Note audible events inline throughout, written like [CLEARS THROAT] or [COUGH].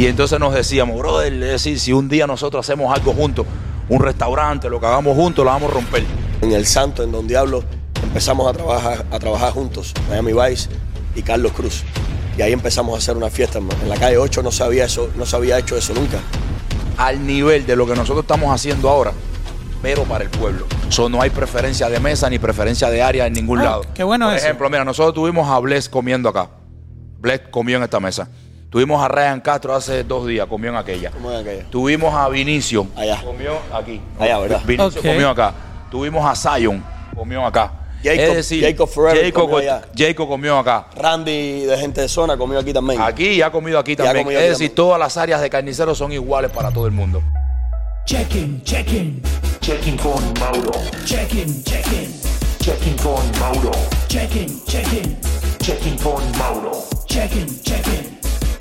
Y entonces nos decíamos, brother, es decir, si un día nosotros hacemos algo juntos, un restaurante, lo que hagamos juntos, lo vamos a romper. En El Santo, en Don Diablo, empezamos a trabajar, a trabajar juntos, Miami Vice y Carlos Cruz. Y ahí empezamos a hacer una fiesta. En la calle 8 no se había, eso, no se había hecho eso nunca. Al nivel de lo que nosotros estamos haciendo ahora, pero para el pueblo. So, no hay preferencia de mesa ni preferencia de área en ningún Ah, lado. qué bueno Por eso. ejemplo, mira, nosotros tuvimos a Bless comiendo acá. Bless comió en esta mesa. Tuvimos a Ryan Castro hace dos días, comió en aquella. ¿Cómo es aquella? Tuvimos a Vinicio. Allá. Comió aquí. Allá, ¿verdad? Vinicio comió acá. Tuvimos a Zion. Comió acá. Jacob- es decir, Jacob Forever Jacob, comió allá. Jacob comió acá. Randy de gente de zona comió aquí también. Aquí y ha comido aquí también. comido es aquí decir, también. todas las áreas de carniceros son iguales para todo el mundo. Check-in, check-in, Checking con Mauro. check-in, check-in, Checking con Mauro. check-in, check-in, Checking con Mauro. check-in, check-in.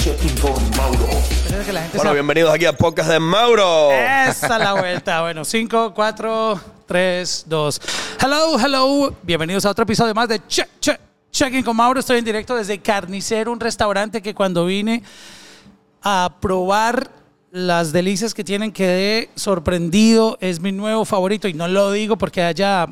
Checking con Mauro. Espera que la gente Bueno, se- bienvenidos aquí al podcast de Mauro. Esa es la vuelta. Bueno, 5, 4, 3, 2. Hello, hello. Bienvenidos a otro episodio más de Check, Check, Checking con Mauro. Estoy en directo desde Carnicero, un restaurante que cuando vine a probar las delicias que tienen quedé sorprendido. Es mi nuevo favorito y no lo digo porque haya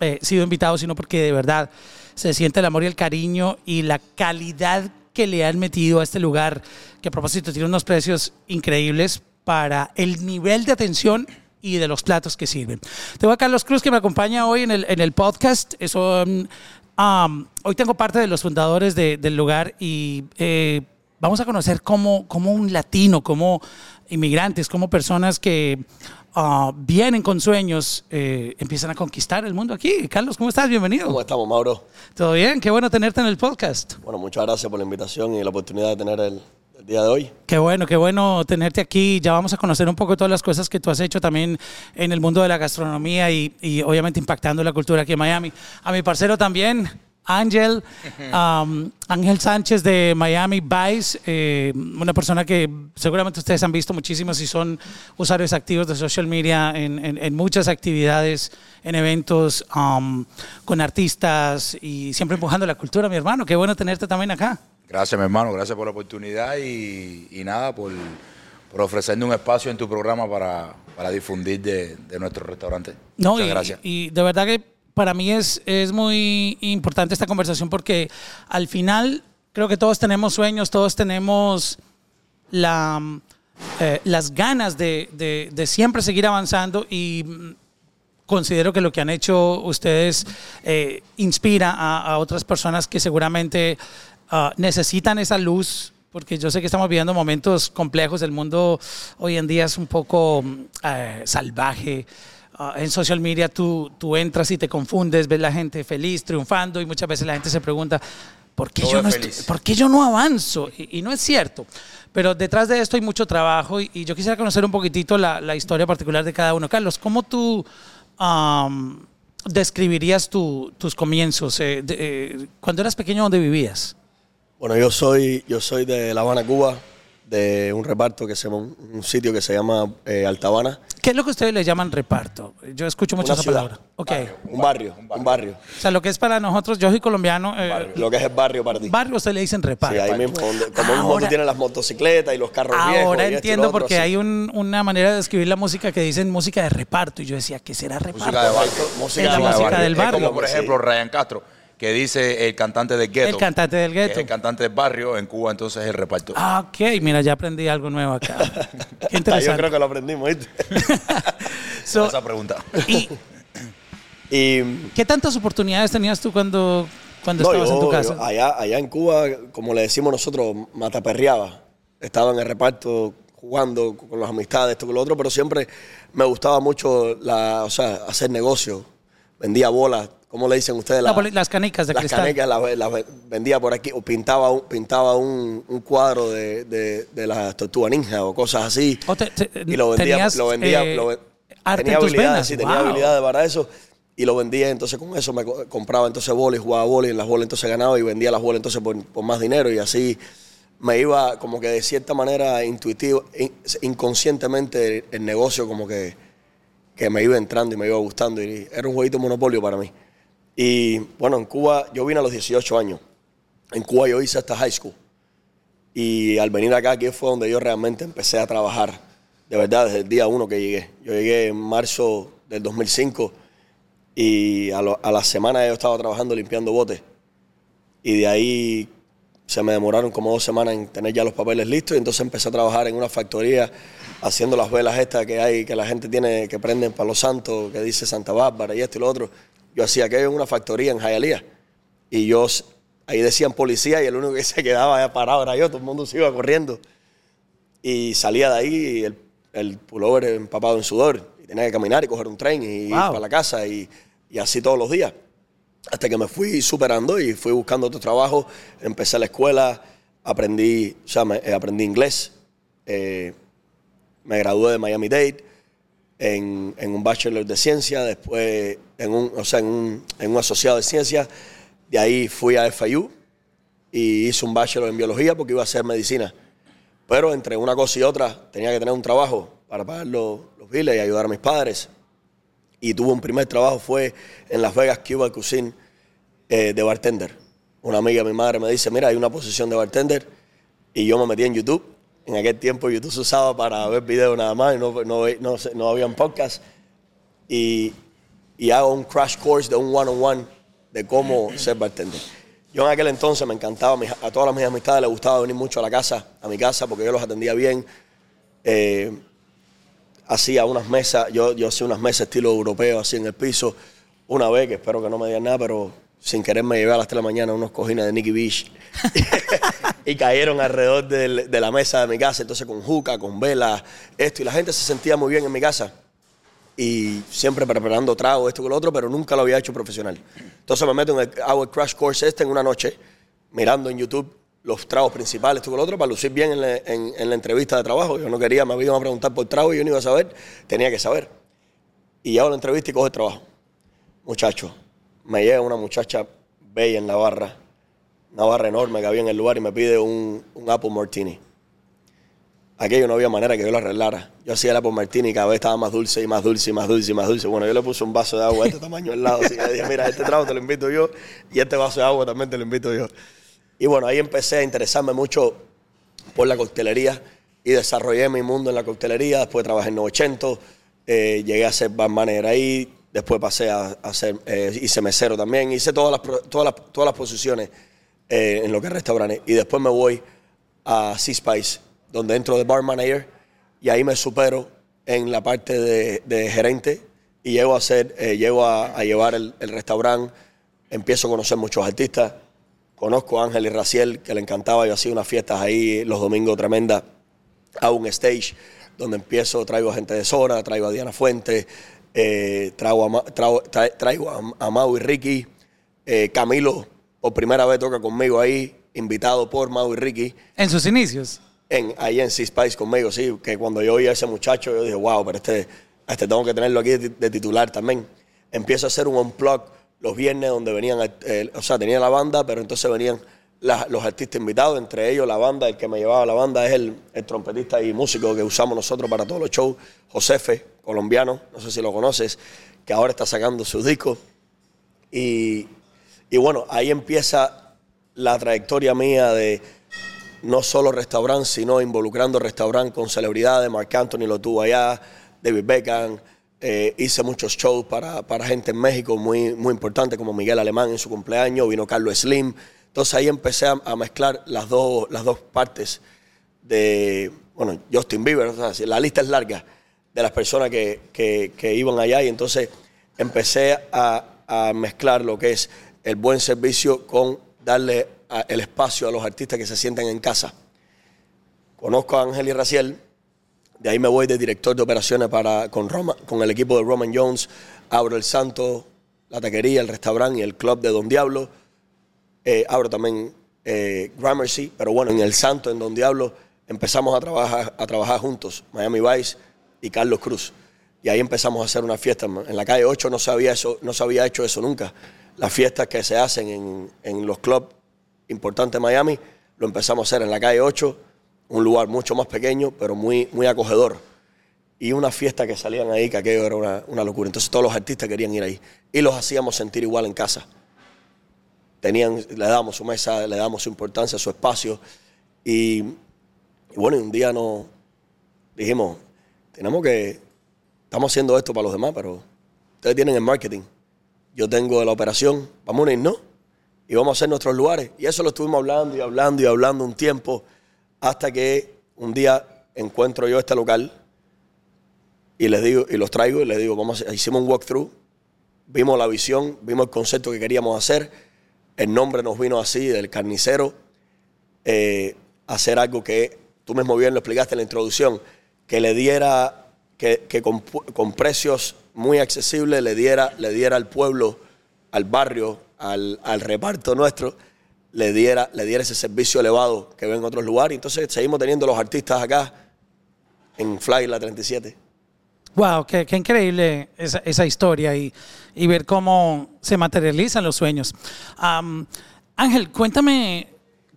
eh, sido invitado, sino porque de verdad se siente el amor y el cariño y la calidad que le han metido a este lugar, que a propósito tiene unos precios increíbles para el nivel de atención y de los platos que sirven. Tengo a Carlos Cruz que me acompaña hoy en el, en el podcast. Eso, hoy tengo parte de los fundadores de- del lugar y eh, vamos a conocer cómo, cómo un latino, cómo inmigrantes, como personas que ah, vienen con sueños, eh, empiezan a conquistar el mundo aquí. Carlos, ¿cómo estás? Bienvenido. ¿Cómo estamos, Mauro? ¿Todo bien? Qué bueno tenerte en el podcast. Bueno, muchas gracias por la invitación y la oportunidad de tener el, el día de hoy. Qué bueno, qué bueno tenerte aquí. Ya vamos a conocer un poco todas las cosas que tú has hecho también en el mundo de la gastronomía y, y obviamente impactando la cultura aquí en Miami. A mi parcero también, Ángel, um, Ángel Sánchez de Miami Vice, eh, una persona que seguramente ustedes han visto muchísimo si son usuarios activos de social media en, en- en muchas actividades, en eventos, um, con artistas y siempre empujando la cultura, mi hermano. Qué bueno tenerte también acá. Gracias, mi hermano. Gracias por la oportunidad y, y nada, por, por ofrecerme un espacio en tu programa para, para difundir de, de nuestro restaurante. No, Muchas y, gracias. y de verdad que para mí es, es muy importante esta conversación porque al final creo que todos tenemos sueños, todos tenemos eh, las ganas de, de- siempre seguir avanzando y considero que lo que han hecho ustedes eh, inspira a, otras personas que seguramente ah, necesitan esa luz, porque yo sé que estamos viviendo momentos complejos, el mundo hoy en día es un poco eh, salvaje. Ah, en social media tú, tú entras y te confundes, ves la gente feliz, triunfando y muchas veces la gente se pregunta, ¿por qué, Todo yo no, estoy- ¿por qué yo no avanzo? Y, y no es cierto. Pero detrás de esto hay mucho trabajo y, y yo quisiera conocer un poquitito la, la historia particular de cada uno. Carlos, ¿cómo tú describirías tu- tus comienzos? Eh, de- eh, cuando eras pequeño, ¿dónde vivías? Bueno, yo soy, yo soy de La Habana, Cuba, de un reparto que se llama, un un sitio que se llama eh, Alta Habana. ¿Qué es lo que ustedes le llaman reparto? Yo escucho mucho Una esa ciudad. palabra. Ok. Un barrio, un barrio. O sea, lo que es para nosotros, yo soy colombiano, eh, Lo que es el barrio para ti. barrio ustedes le dicen reparto. Sí, ahí mismo, donde, como mismo Ahora- tú tienes las motocicletas y los carros viejos. Ahora y lo entiendo otro, porque así. hay un- una manera de describir la música que dicen música de reparto. Y yo decía, ¿qué será reparto? Música de barrio. Música Es la de barrio. del Es barrio. como, por Sí. ejemplo, Ryan Castro, que dice el cantante del gueto. El cantante del gueto. El cantante del barrio, en Cuba entonces es el reparto. Ah, ok, mira, ya aprendí algo nuevo acá. [LAUGHS] Qué Yo interesante. creo que lo aprendimos, ¿viste? [LAUGHS] So, Esa pregunta. ¿Y y qué tantas oportunidades tenías tú cuando, cuando no, estabas yo- en tu yo casa? allá, allá en Cuba, como le decimos nosotros, mataperreaba. Estaba en el reparto jugando con las amistades, esto con lo otro, pero siempre me gustaba mucho la, o sea, hacer negocio. Vendía bolas, ¿cómo le dicen ustedes? La las canicas de las cristal. las, las vendía por aquí o pintaba un, pintaba un, un cuadro de, de, de las tortugas ninja o cosas así. O te- te- y lo vendía, tenías, lo vendía, eh, lo arte tenía habilidades, sí, tenía habilidades para eso. Y lo vendía, entonces con eso me co- compraba entonces bolas, jugaba bolas, en las bolas entonces ganaba y vendía las bolas entonces por, por más dinero y así me iba como que de cierta manera intuitivo, in- inconscientemente el, el negocio como que, que me iba entrando y me iba gustando y era un jueguito monopolio para mí. Y bueno, en Cuba yo vine a los 18 años. En Cuba yo hice hasta high school. Y al venir acá, aquí fue donde yo realmente empecé a trabajar, de verdad, desde el día uno que llegué. Yo llegué en marzo del 2005 y a, lo- a la semana yo estaba trabajando limpiando botes. Y de ahí se me demoraron como dos semanas en tener ya los papeles listos y entonces empecé a trabajar en una factoría haciendo las velas estas que hay, que la gente tiene, que prenden para los santos, que dice Santa Bárbara y esto y lo otro. Yo hacía aquello en una factoría en Hialeah y yo, ahí decían policía y el único que se quedaba parado era yo, todo el mundo se iba corriendo. Y salía de ahí el, el pullover empapado en sudor y tenía que caminar y coger un tren y ir para la casa y, y así todos los días. Hasta que me fui superando y fui buscando otro trabajo. Empecé la escuela, aprendí, o sea, me- eh, aprendí inglés. eh, me gradué de Miami Dade en, un bachelor de ciencia, después en un, o sea, en un, en un asociado de ciencia. De ahí fui a FIU y hice un bachelor en biología porque iba a hacer medicina. Pero entre una cosa y otra tenía que tener un trabajo para pagar los, los biles y ayudar a mis padres. Y tuve un primer trabajo, fue en Las Vegas Cuba Cuisine eh, de bartender. Una amiga de mi madre me dice, mira, hay una posición de bartender. Y yo me metí en YouTube. En aquel tiempo YouTube se usaba para ver videos nada más no, no, no, no habían podcasts. Y, y hago un crash course de un one-on-one de cómo ser bartender. Yo en aquel entonces me encantaba, a todas mis amistades les gustaba venir mucho a la casa, a mi casa, porque yo los atendía bien. Eh, hacía unas mesas, yo, yo hacía unas mesas estilo europeo, así en el piso, una vez, que espero que no me digan nada, pero sin querer me llevé a las 3 de la mañana unos cojines de Nicky Beach [LAUGHS] y cayeron alrededor de la mesa de mi casa, entonces con juca, con velas, esto, y la gente se sentía muy bien en mi casa y siempre preparando trago, esto con lo otro, pero nunca lo había hecho profesional. Entonces me meto en el, crash course este en una noche, mirando en YouTube los tragos principales, esto con lo otro, para lucir bien en la, en- en la entrevista de trabajo. Yo no quería, me iban a preguntar por trago y yo no iba a saber, tenía que saber. Y hago la entrevista y cojo el trabajo. Muchacho, me llega una muchacha bella en la barra, una barra enorme que había en el lugar y me pide un, un Apple Martini. Aquello no había manera que yo lo arreglara. Yo hacía el Apple Martini y cada vez estaba más dulce y más dulce y más dulce y más dulce. Bueno, yo le puse un vaso de agua de este tamaño al lado. Así que dije, mira, este trago te lo invito yo y este vaso de agua también te lo invito yo. Y bueno, ahí empecé a interesarme mucho por la coctelería y desarrollé mi mundo en la coctelería. Después trabajé en 900, eh, llegué a ser bar manager ahí. Después pasé a, a ser, eh, hice mesero también. Hice todas las, todas las, todas las posiciones eh, en lo que es restaurantes. Y después me voy a Sea Spice, donde entro de bar manager y ahí me supero en la parte de, de gerente y llego a hacer, eh, llego a, a llevar el, el restaurante. Empiezo a conocer muchos artistas. Conozco a Ángel y Raciel, que le encantaba. Yo hacía unas fiestas ahí los domingos tremendas. Hago un stage donde empiezo, traigo a gente de Zona, traigo a Diana Fuentes, eh, traigo, a, traigo, tra- traigo a, a Mau y Ricky. Eh, Camilo, por primera vez toca conmigo ahí, invitado por Mau y Ricky En sus inicios. en, ahí en Sea Spice conmigo, sí, que cuando yo oí a ese muchacho, yo dije, wow, pero este, este tengo que tenerlo aquí de, de titular también. Empiezo a hacer un unplug los viernes donde venían, eh, o sea, tenía la banda, pero entonces venían la- los artistas invitados, entre ellos la banda, el que me llevaba la banda es el, el trompetista y músico que usamos nosotros para todos los shows, Josefe, colombiano, no sé si lo conoces, que ahora está sacando su disco. Y, y bueno, ahí empieza la trayectoria mía de no solo restaurante, sino involucrando restaurante con celebridades. Marc Anthony lo tuvo allá, David Beckham. eh, hice muchos shows para, para gente en México muy, muy importante, como Miguel Alemán en su cumpleaños, vino Carlos Slim. Entonces ahí empecé a, a mezclar las dos, las dos partes de, bueno, Justin Bieber, o sea, la lista es larga de las personas que, que- que iban allá y entonces empecé a, a mezclar lo que es el buen servicio con darle a- el espacio a los artistas que se sienten en casa. Conozco a Ángel y Raciel, de ahí me voy de director de operaciones para, con, Roma, con el equipo de Roman Jones, abro el Santo, la taquería, el restaurante y el club de Don Diablo. Eh, abro también eh, Gramercy, pero bueno, en el Santo, en Don Diablo, empezamos a trabajar, a trabajar juntos, Miami Vice y Carlos Cruz. Y ahí empezamos a hacer una fiesta. En la calle 8 no se eso, no se había hecho eso nunca. Las fiestas que se hacen en, en los clubs importantes de Miami, lo empezamos a hacer en la calle 8, un lugar mucho más pequeño, pero muy, muy acogedor. Y una fiesta que salían ahí, que aquello era una, una locura. Entonces todos los artistas querían ir ahí. Y los hacíamos sentir igual en casa tenían, le dábamos su mesa, le dábamos su importancia, su espacio. Y, y bueno, un día nos dijimos, tenemos que, estamos haciendo esto para los demás, pero ustedes tienen el marketing, yo tengo la operación, vamos a unirnos y vamos a hacer nuestros lugares. Y eso lo estuvimos hablando y hablando y hablando un tiempo, hasta que un día encuentro yo este local y les digo, y los traigo y les digo, vamos a, hicimos un walkthrough, vimos la visión, vimos el concepto que queríamos hacer, el nombre nos vino así, del carnicero, eh, hacer algo que tú mismo bien lo explicaste en la introducción, que le diera, que, con precios muy accesibles le diera, le diera al pueblo, al barrio, al, al reparto nuestro, le diera, le diera ese servicio elevado que ven en otros lugares. Entonces seguimos teniendo los artistas acá en Fly La 37. Wow, qué, qué increíble esa, esa historia y, y ver cómo se materializan los sueños. Ángel, cuéntame,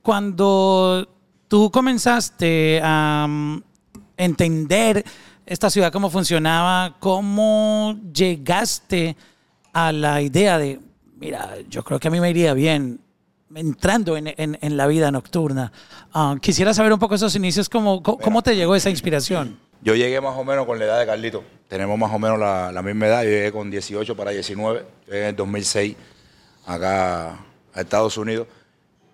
cuando tú comenzaste a mm, entender esta ciudad, cómo funcionaba, cómo llegaste a la idea de, mira, yo creo que a mí me iría bien entrando en, en- en la vida nocturna. Ah, quisiera saber un poco esos inicios, cómo, cómo, cómo te llegó esa inspiración. Yo llegué más o menos con la edad de Carlito. Tenemos más o menos la, la misma edad. Yo llegué con 18 para 19. Yo llegué en el 2006 acá a Estados Unidos.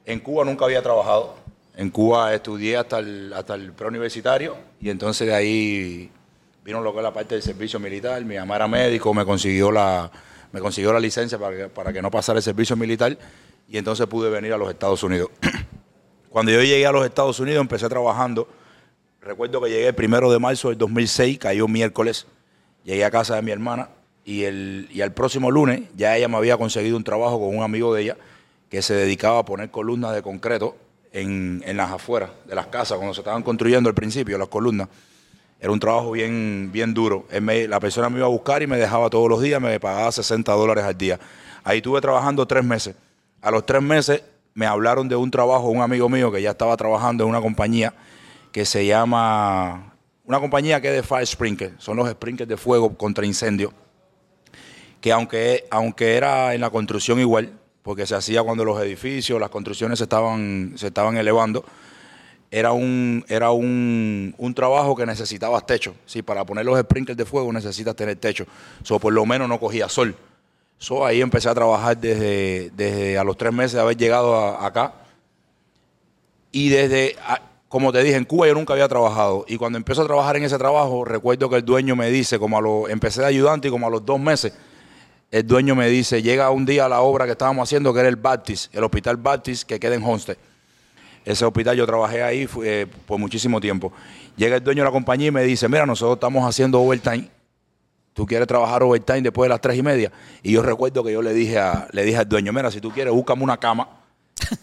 En Cuba nunca había trabajado. En Cuba estudié hasta el, hasta el preuniversitario y entonces de ahí vino lo que es la parte del servicio militar. Mi mamá era médico, me consiguió la, me consiguió la licencia para que, para que no pasara el servicio militar y entonces pude venir a los Estados Unidos. [CLEARS THROAT] Cuando yo llegué a los Estados Unidos empecé trabajando Recuerdo que llegué el primero de marzo del 2006, cayó miércoles, llegué a casa de mi hermana y, el, y al próximo lunes ya ella me había conseguido un trabajo con un amigo de ella que se dedicaba a poner columnas de concreto en, en las afueras de las casas, cuando se estaban construyendo al principio las columnas. Era un trabajo bien, bien duro. La persona me iba a buscar y me dejaba todos los días, me pagaba 60 dólares al día. Ahí estuve trabajando tres meses. A los tres meses me hablaron de un trabajo, un amigo mío que ya estaba trabajando en una compañía que se llama, una compañía que es de Fire Sprinkler, son los sprinklers de fuego contra incendio, que aunque, aunque era en la construcción igual, porque se hacía cuando los edificios, las construcciones se estaban, se estaban elevando, era un, era un, un trabajo que necesitabas techo. Sí, para poner los sprinklers de fuego necesitas tener techo. So, por lo menos no cogía sol. So, ahí empecé a trabajar desde, desde a los tres meses de haber llegado acá. Y desde, a- como te dije, en Cuba yo nunca había trabajado. Y cuando empiezo a trabajar en ese trabajo, recuerdo que el dueño me dice, como a lo, empecé de ayudante y como a los dos meses, el dueño me dice, llega un día a la obra que estábamos haciendo, que era el Baptist, el Hospital Baptist, que queda en Homestead. Ese hospital yo trabajé ahí eh, por muchísimo tiempo. Llega el dueño de la compañía y me dice, mira, nosotros estamos haciendo overtime. ¿Tú quieres trabajar overtime después de las tres y media? Y yo recuerdo que yo le dije, a, le dije al dueño, mira, si tú quieres, búscame una cama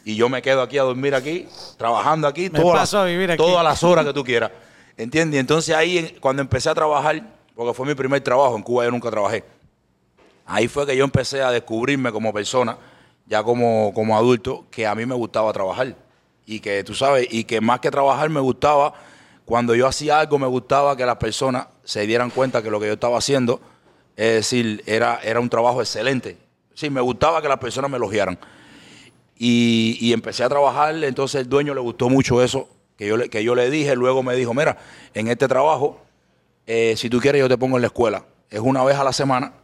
y yo me quedo aquí a dormir aquí, trabajando aquí, todas, aquí. todas las horas que tú quieras. ¿Entiendes? Y entonces ahí, cuando empecé a trabajar, porque fue mi primer trabajo, en Cuba yo nunca trabajé, ahí fue que yo empecé a descubrirme como persona, ya como, como adulto, que a mí me gustaba trabajar. Y que tú sabes, y que más que trabajar me gustaba, cuando yo hacía algo, me gustaba que las personas se dieran cuenta que lo que yo estaba haciendo, es decir, era, era un trabajo excelente. Sí, me gustaba que las personas me elogiaran. Y, y empecé a trabajar, entonces el dueño le gustó mucho eso que yo le, que yo le dije, luego me dijo, mira, en este trabajo, eh, si tú quieres yo te pongo en la escuela. Es una vez a la semana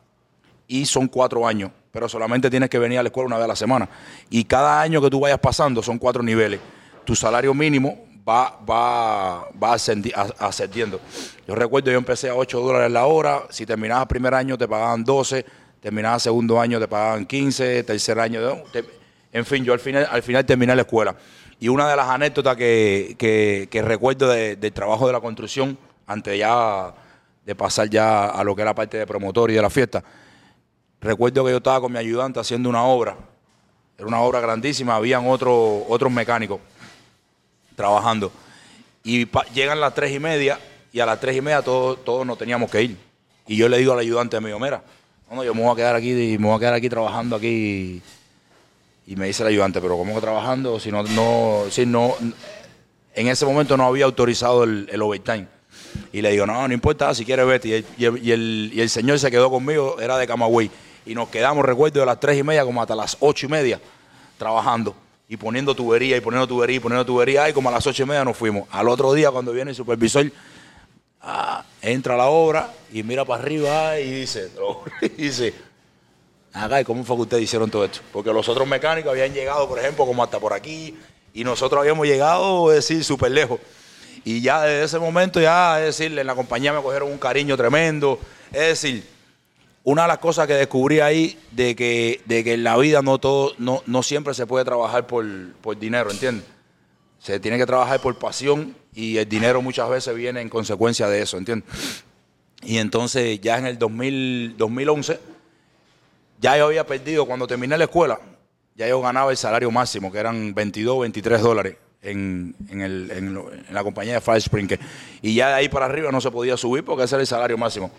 y son cuatro años, pero solamente tienes que venir a la escuela una vez a la semana. Y cada año que tú vayas pasando son cuatro niveles. Tu salario mínimo va, va, va ascendiendo. Yo recuerdo, yo empecé a 8 dólares la hora, si terminabas primer año te pagaban 12, terminabas segundo año te pagaban 15, tercer año, en fin, yo al final, al final terminé la escuela. Y una de las anécdotas que, que- recuerdo de- del trabajo de la construcción, antes ya de pasar ya a lo que era parte de promotor y de la fiesta, recuerdo que yo estaba con mi ayudante haciendo una obra, era una obra grandísima, habían otro- otros mecánicos trabajando. Y llegan las tres y media y a las tres y media todos, todos nos teníamos que ir. Y yo le digo al ayudante mío, mira, no, no, yo me voy a quedar aquí, me voy a quedar aquí trabajando aquí. Y me dice el ayudante, pero ¿cómo que trabajando? Si no, no, si no, en ese momento no había autorizado el, overtime. Y le digo, no, no importa, si quieres vete. Y el- y el- y el señor se quedó conmigo, era de Camagüey. Y nos quedamos, recuerdo, de las tres y media como hasta las ocho y media trabajando. y poniendo tubería y poniendo tubería y poniendo tubería. Y como a las ocho y media nos fuimos. Al otro día, cuando viene el supervisor, ah, entra a la obra y mira para arriba y dice, [LAUGHS] y dice, acá, ¿y cómo fue que ustedes hicieron todo esto? Porque los otros mecánicos habían llegado, por ejemplo, como hasta por aquí, y nosotros habíamos llegado, es decir, súper lejos. Y ya desde ese momento, ya, es decir, en la compañía me cogieron un cariño tremendo. Es decir, una de las cosas que descubrí ahí de que, de que en la vida no todo, no, no siempre se puede trabajar por, por dinero, ¿entiendes? Se tiene que trabajar por pasión y el dinero muchas veces viene en consecuencia de eso, ¿entiendes? Y entonces ya en el 2000, 2011, ya yo había perdido, cuando terminé la escuela, ya yo ganaba el salario máximo, que eran 22, 23 dólares en, en el- en en la compañía de Fire Sprinkler. Y ya de ahí para arriba no se podía subir porque ese era el salario máximo.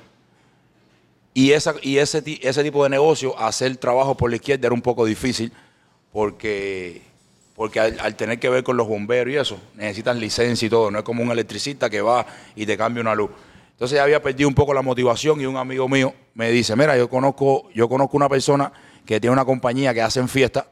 Y, esa, y ese, ese tipo de negocio, hacer trabajo por la izquierda era un poco difícil porque, porque al, tener que ver con los bomberos y eso, necesitan licencia y todo. No es como un electricista que va y te cambia una luz. Entonces ya había perdido un poco la motivación y un amigo mío me dice, mira, yo conozco, yo conozco una persona que tiene una compañía que hacen fiesta.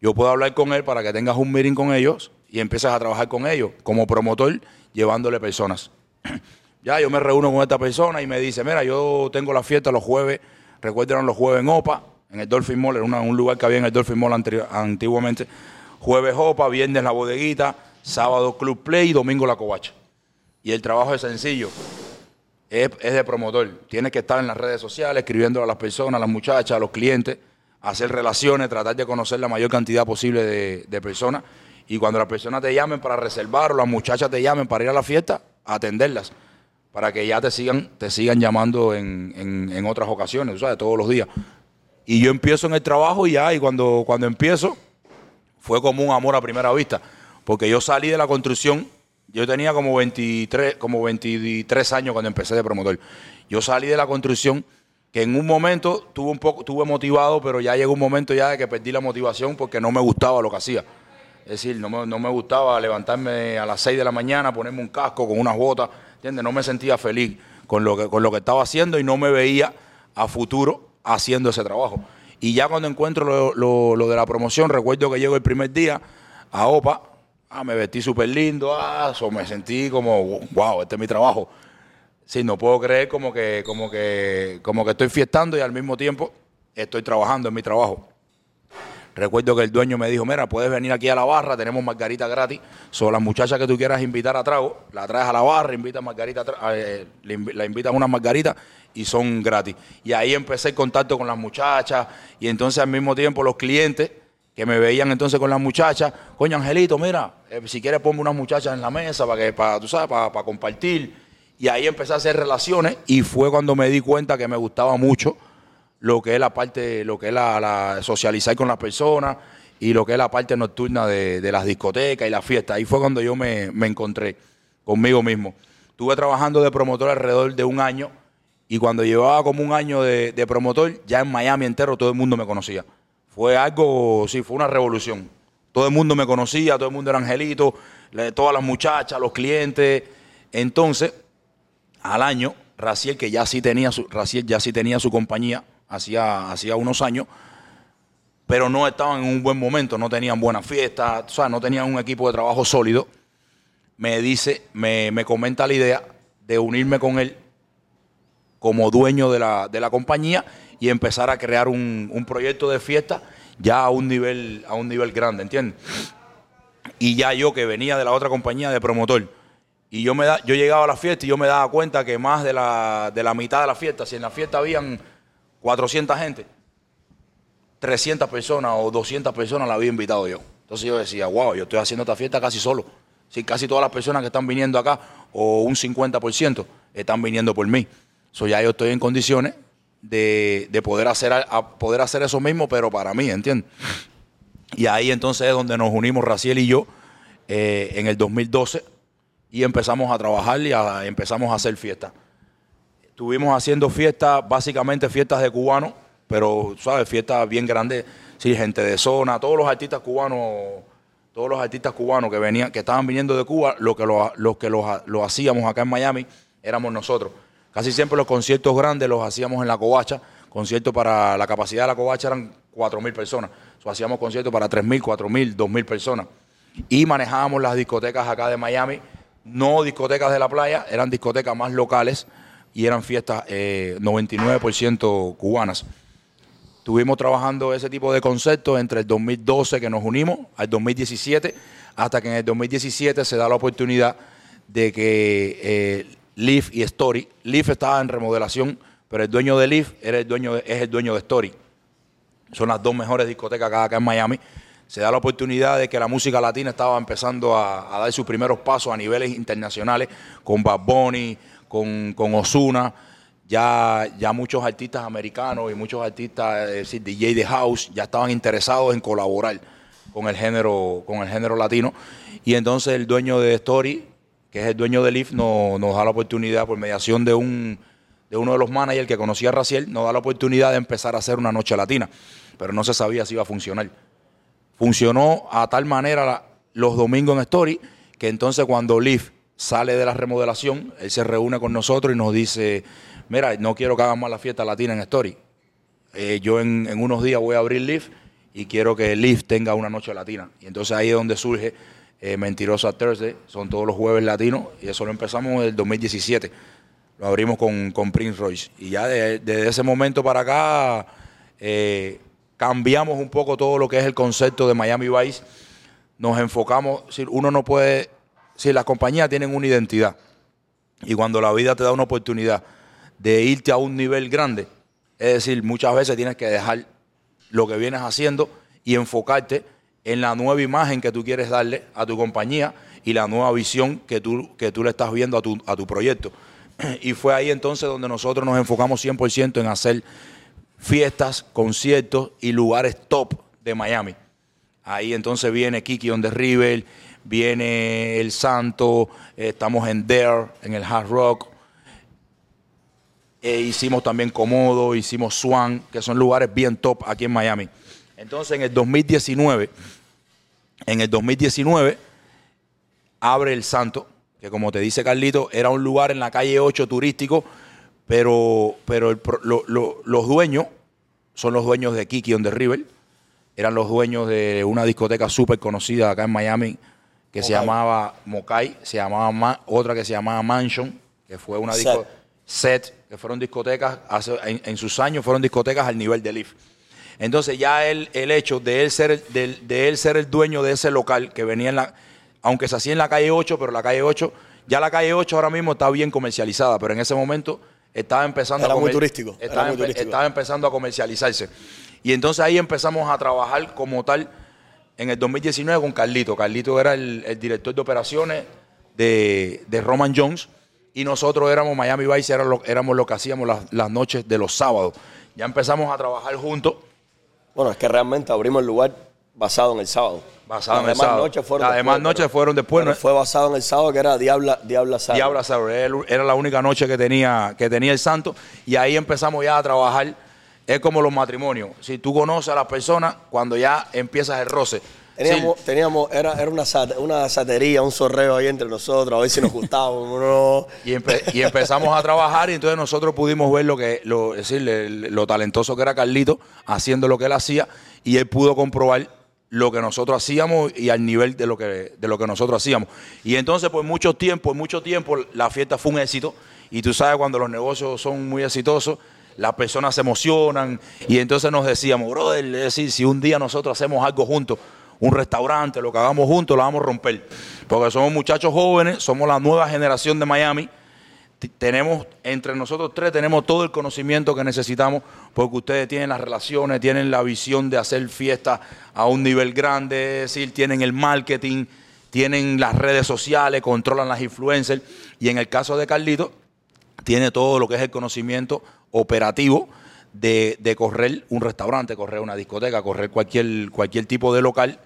Yo puedo hablar con él para que tengas un meeting con ellos y empieces a trabajar con ellos como promotor llevándole personas. [CLEARS THROAT] Ya yo me reúno con esta persona y me dice, mira, yo tengo la fiesta los jueves, recuerdan los jueves en OPA, en el Dolphin Mall, era un lugar que había en el Dolphin Mall antiguamente. Jueves OPA, viernes la bodeguita, sábado Club Play y domingo la covacha. Y el trabajo es sencillo, es, de promotor. Tienes que estar en las redes sociales, escribiendo a las personas, a las muchachas, a los clientes, hacer relaciones, tratar de conocer la mayor cantidad posible de personas. Y cuando las personas te llamen para reservar o las muchachas te llamen para ir a la fiesta, atenderlas. Para que ya te sigan, te sigan llamando en, en- en otras ocasiones, ¿sabes? Todos los días. Y yo empiezo en el trabajo y ya, y cuando, cuando empiezo, fue como un amor a primera vista. Porque yo salí de la construcción, yo tenía como 23, como 23 años cuando empecé de promotor. Yo salí de la construcción que en un momento tuve un poco, tuve motivado, pero ya llegó un momento ya de que perdí la motivación porque no me gustaba lo que hacía. Es decir, no me, no me gustaba levantarme a las 6 de la mañana, ponerme un casco con unas botas, ¿entiendes? No me sentía feliz con lo que, con lo que estaba haciendo y no me veía a futuro haciendo ese trabajo. Y ya cuando encuentro lo, lo- de la promoción, recuerdo que llego el primer día a OPA, ah, me vestí súper lindo, ah, so, me sentí como, wow, este es mi trabajo. Sí, no puedo creer como que, como que, como que estoy fiestando y al mismo tiempo estoy trabajando en mi trabajo. Recuerdo que el dueño me dijo, mira, puedes venir aquí a la barra, tenemos margarita gratis. Son las muchachas que tú quieras invitar a trago, la traes a la barra, invitas margarita, eh, la invitas unas margaritas y son gratis. Y ahí empecé el contacto con las muchachas y entonces al mismo tiempo los clientes que me veían entonces con las muchachas, coño Angelito, mira, eh, si quieres ponme unas muchachas en la mesa para que, para, tú sabes, para, para compartir. Y ahí empecé a hacer relaciones y fue cuando me di cuenta que me gustaba mucho lo que es la parte, lo que es la, socializar con las personas y lo que es la parte nocturna de, de las discotecas y las fiestas. Ahí fue cuando yo me, me encontré conmigo mismo. Estuve trabajando de promotor alrededor de un año y cuando llevaba como un año de, de promotor, ya en Miami entero todo el mundo me conocía. Fue algo, sí, fue una revolución. Todo el mundo me conocía, todo el mundo era angelito, todas las muchachas, los clientes. Entonces, al año, Raciel, que ya sí tenía su, Raciel ya sí tenía su compañía hacía, hacía unos años, pero no estaban en un buen momento, no tenían buenas fiestas, o sea, no tenían un equipo de trabajo sólido. Me dice, me, me comenta la idea de unirme con él como dueño de la, de la compañía y empezar a crear un, un proyecto de fiesta ya a un nivel, a un nivel grande, ¿entiendes? Y ya yo que venía de la otra compañía de promotor, y yo, me da, yo llegaba a la fiesta y yo me daba cuenta que más de la, de la mitad de la fiesta, si en la fiesta habían 400 gente, 300 personas o 200 personas la había invitado yo. Entonces yo decía, wow, yo estoy haciendo esta fiesta casi solo. Sí, casi todas las personas que están viniendo acá, o un 50%, están viniendo por mí. So, ya yo estoy en condiciones de, de poder, hacer, a poder hacer eso mismo, pero para mí, ¿entiendes? Y ahí entonces es donde nos unimos Raciel y yo eh, en el 2012 y empezamos a trabajar y a- empezamos a hacer fiestas. Estuvimos haciendo fiestas, básicamente fiestas de cubanos, pero, ¿sabes? Fiestas bien grandes, sí, gente de zona, todos los artistas cubanos, todos los artistas cubanos que venían, que estaban viniendo de Cuba, lo que lo, los que los, lo hacíamos acá en Miami éramos nosotros. Casi siempre los conciertos grandes los hacíamos en la covacha, conciertos para la capacidad de la covacha eran 4.000 personas. Hacíamos conciertos para 3.000, 4.000, 2.000 personas. Y manejábamos las discotecas acá de Miami, no discotecas de la playa, eran discotecas más locales y eran fiestas eh, 99% cubanas. Estuvimos trabajando ese tipo de conceptos entre el 2012 que nos unimos al 2017, hasta que en el 2017 se da la oportunidad de que eh, Leaf y Story, Leaf estaba en remodelación, pero el dueño de Leaf era el dueño es el dueño de Story. Son las dos mejores discotecas acá, acá en Miami. Se da la oportunidad de que la música latina estaba empezando a, a dar sus primeros pasos a niveles internacionales con Bad Bunny, con, con Ozuna. Ya, ya muchos artistas americanos y muchos artistas, es decir, DJ de house, ya estaban interesados en colaborar con el género, con el género latino. Y entonces el dueño de Story, que es el dueño de Leaf, no- nos da la oportunidad por mediación de un de uno de los managers que conocía a Raciel, nos da la oportunidad de empezar a hacer una noche latina, pero no se sabía si iba a funcionar. Funcionó a tal manera los domingos en Story que entonces cuando Leaf sale de la remodelación, él se reúne con nosotros y nos dice, mira, no quiero que hagan más la fiesta latina en Story. Eh, yo en, unos días voy a abrir Leaf y quiero que Leaf tenga una noche latina. Y entonces ahí es donde surge eh, Mentirosa Thursday, son todos los jueves latinos y eso lo empezamos en el 2017. Lo abrimos con, con Prince Royce. Y ya de- desde ese momento para acá eh, cambiamos un poco todo lo que es el concepto de Miami Vice. Nos enfocamos, uno no puede, si las compañías tienen una identidad y cuando la vida te da una oportunidad de irte a un nivel grande, es decir, muchas veces tienes que dejar lo que vienes haciendo y enfocarte en la nueva imagen que tú quieres darle a tu compañía y la nueva visión que tú, que tú le estás viendo a tu, a tu proyecto. [CLEARS THROAT] Y fue ahí entonces donde nosotros nos enfocamos 100% en hacer fiestas, conciertos y lugares top de Miami. Ahí entonces viene Kiki on the River, viene El Santo, eh, estamos en Dare, en el Hard Rock. Eh, hicimos también Comodo, hicimos Swan, que son lugares bien top aquí en Miami. Entonces en el 2019, en el 2019 abre El Santo, que como te dice Carlito, era un lugar en la calle 8 turístico, pero, pero los dueños son los dueños de Kiki on the River, eran los dueños de una discoteca súper conocida acá en Miami que se llamaba Mokai, se llamaba Ma- otra que se llamaba Mansion, que fue una Set. disco set, que fueron discotecas, hace- en, en sus años fueron discotecas al nivel de Leaf. Entonces ya el, el hecho de él, ser el, de, de él ser el dueño de ese local que venía en la, aunque se hacía en la calle 8, pero la calle 8, ya la calle 8 ahora mismo está bien comercializada, pero en ese momento estaba empezando Era a muy comer- turístico, era Estaba, muy turístico. estaba empezando a comercializarse. Y entonces ahí empezamos a trabajar como tal en el 2019 con Carlito. Carlito era el, el director de operaciones de, de Roman Jones y nosotros éramos Miami Vice, lo- éramos lo que hacíamos las, las noches de los sábados. Ya empezamos a trabajar juntos. Bueno, es que realmente abrimos el lugar basado en el sábado. Basado Las en el sábado. Noches fueron Las demás noches fueron después, pero ¿no? Fue basado en el sábado que era Diabla, Diabla Sábado. Diabla era era la única noche que tenía, que tenía el santo y ahí empezamos ya a trabajar. Es como los matrimonios. Si tú conoces a las personas, cuando ya empiezas el roce. Teníamos, Sí, teníamos, era, era una, sat- una satería, un sorreo ahí entre nosotros, a ver si nos gustábamos. no. Y, empe- y empezamos a trabajar y entonces nosotros pudimos ver lo que, lo, lo talentoso que era Carlito haciendo lo que él hacía y él pudo comprobar lo que nosotros hacíamos y al nivel de lo que, de lo que nosotros hacíamos. Y entonces por mucho tiempo, por mucho tiempo la fiesta fue un éxito y tú sabes cuando los negocios son muy exitosos, las personas se emocionan y entonces nos decíamos, brother, es decir, si un día nosotros hacemos algo juntos, un restaurante, lo que hagamos juntos, lo vamos a romper. Porque somos muchachos jóvenes, somos la nueva generación de Miami. Tenemos, entre nosotros tres, tenemos todo el conocimiento que necesitamos, porque ustedes tienen las relaciones, tienen la visión de hacer fiestas a un nivel grande, es decir, tienen el marketing, tienen las redes sociales, controlan las influencers. Y en el caso de Carlito, tiene todo lo que es el conocimiento operativo de, de correr un restaurante, correr una discoteca, correr cualquier, cualquier tipo de local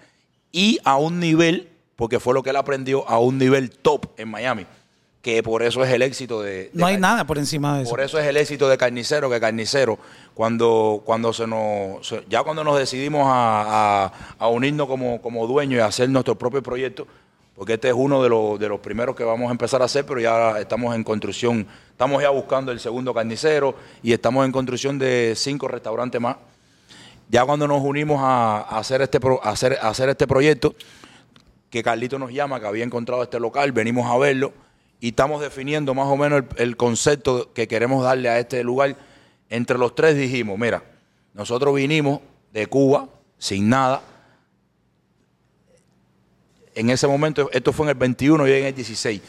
y a un nivel, porque fue lo que él aprendió, a un nivel top en Miami, que por eso es el éxito de... de No hay nada por encima de eso. Por eso es el éxito de Carnicero, que Carnicero, cuando, cuando se nos, ya cuando nos decidimos a, a- a unirnos como, como dueños y hacer nuestro propio proyecto, porque este es uno de los, de los primeros que vamos a empezar a hacer, pero ya estamos en construcción, estamos ya buscando el segundo carnicero y estamos en construcción de cinco restaurantes más. Ya cuando nos unimos a, hacer, este pro- hacer, hacer este proyecto, que Carlito nos llama, que había encontrado este local, venimos a verlo y estamos definiendo más o menos el, el concepto que queremos darle a este lugar. Entre los tres dijimos, mira, nosotros vinimos de Cuba sin nada. En ese momento, esto fue en el 21 y en el 16.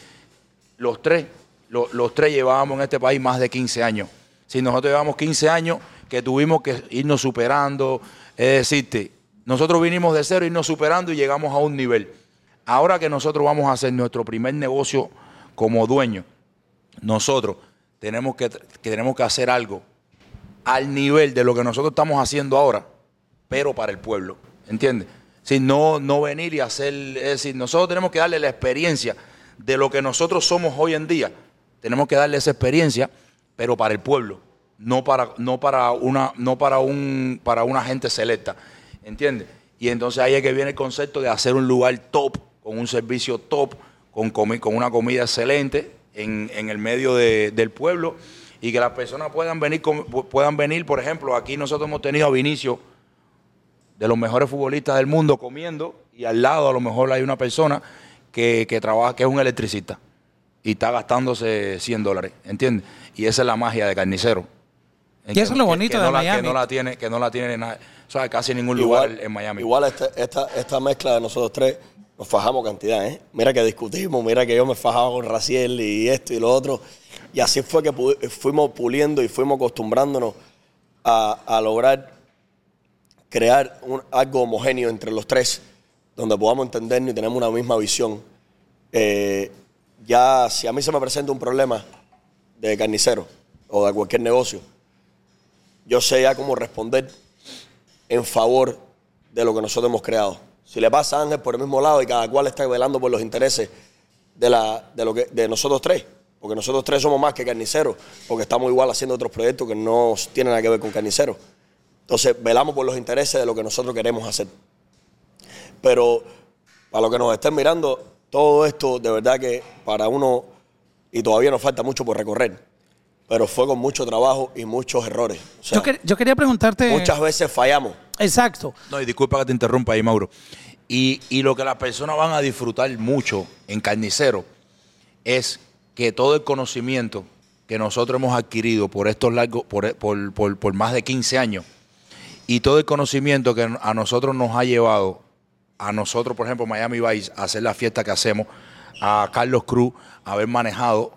Los tres, lo- los tres llevábamos en este país más de 15 años. Si nosotros llevamos 15 años que tuvimos que irnos superando, es decirte, nosotros vinimos de cero, irnos superando y llegamos a un nivel. Ahora que nosotros vamos a hacer nuestro primer negocio como dueño, nosotros tenemos que, que tenemos que hacer algo al nivel de lo que nosotros estamos haciendo ahora, pero para el pueblo, ¿entiendes? Si no, no venir y hacer, es decir, nosotros tenemos que darle la experiencia de lo que nosotros somos hoy en día, tenemos que darle esa experiencia, pero para el pueblo, no para, no para una, no para un, para una gente selecta, ¿entiendes? Y entonces ahí es que viene el concepto de hacer un lugar top, con un servicio top, con, comi- con una comida excelente en, en el medio de- del pueblo y que las personas puedan venir, puedan venir, por ejemplo, aquí nosotros hemos tenido a Vinicio, de los mejores futbolistas del mundo, comiendo y al lado a lo mejor hay una persona que, que trabaja, que es un electricista y está gastándose 100 dólares, ¿entiendes? Y esa es la magia de carnicero. Y eso es lo bonito que de no la- Miami. Que no la tiene, que no la tiene nada, o sea, casi en ningún Igual, lugar en Miami. Igual esta, esta, esta mezcla de nosotros tres nos fajamos cantidad, ¿eh? Mira que discutimos, mira que yo me fajaba con Raciel y esto y lo otro. Y así fue que pu- fuimos puliendo y fuimos acostumbrándonos a, a lograr crear un- algo homogéneo entre los tres, donde podamos entendernos y tenemos una misma visión. Eh, ya si a mí se me presenta un problema de carnicero o de cualquier negocio, yo sé ya cómo responder en favor de lo que nosotros hemos creado. Si le pasa a Ángel por el mismo lado y cada cual está velando por los intereses de, la, de, lo que, de nosotros tres, porque nosotros tres somos más que carniceros, porque estamos igual haciendo otros proyectos que no tienen nada que ver con carniceros. Entonces, velamos por los intereses de lo que nosotros queremos hacer. Pero para los que nos estén mirando, todo esto de verdad que para uno, y todavía nos falta mucho por recorrer, pero fue con mucho trabajo y muchos errores. O sea, yo, quer- yo quería preguntarte. muchas veces fallamos. Exacto. No, y disculpa que te interrumpa ahí, Mauro. Y, y lo que las personas van a disfrutar mucho en Carnicero es que todo el conocimiento que nosotros hemos adquirido por estos largos, por, por- por- por más de 15 años, y todo el conocimiento que a nosotros nos ha llevado, a nosotros, por ejemplo, Miami Vice, a hacer la fiesta que hacemos, a Carlos Cruz, a haber manejado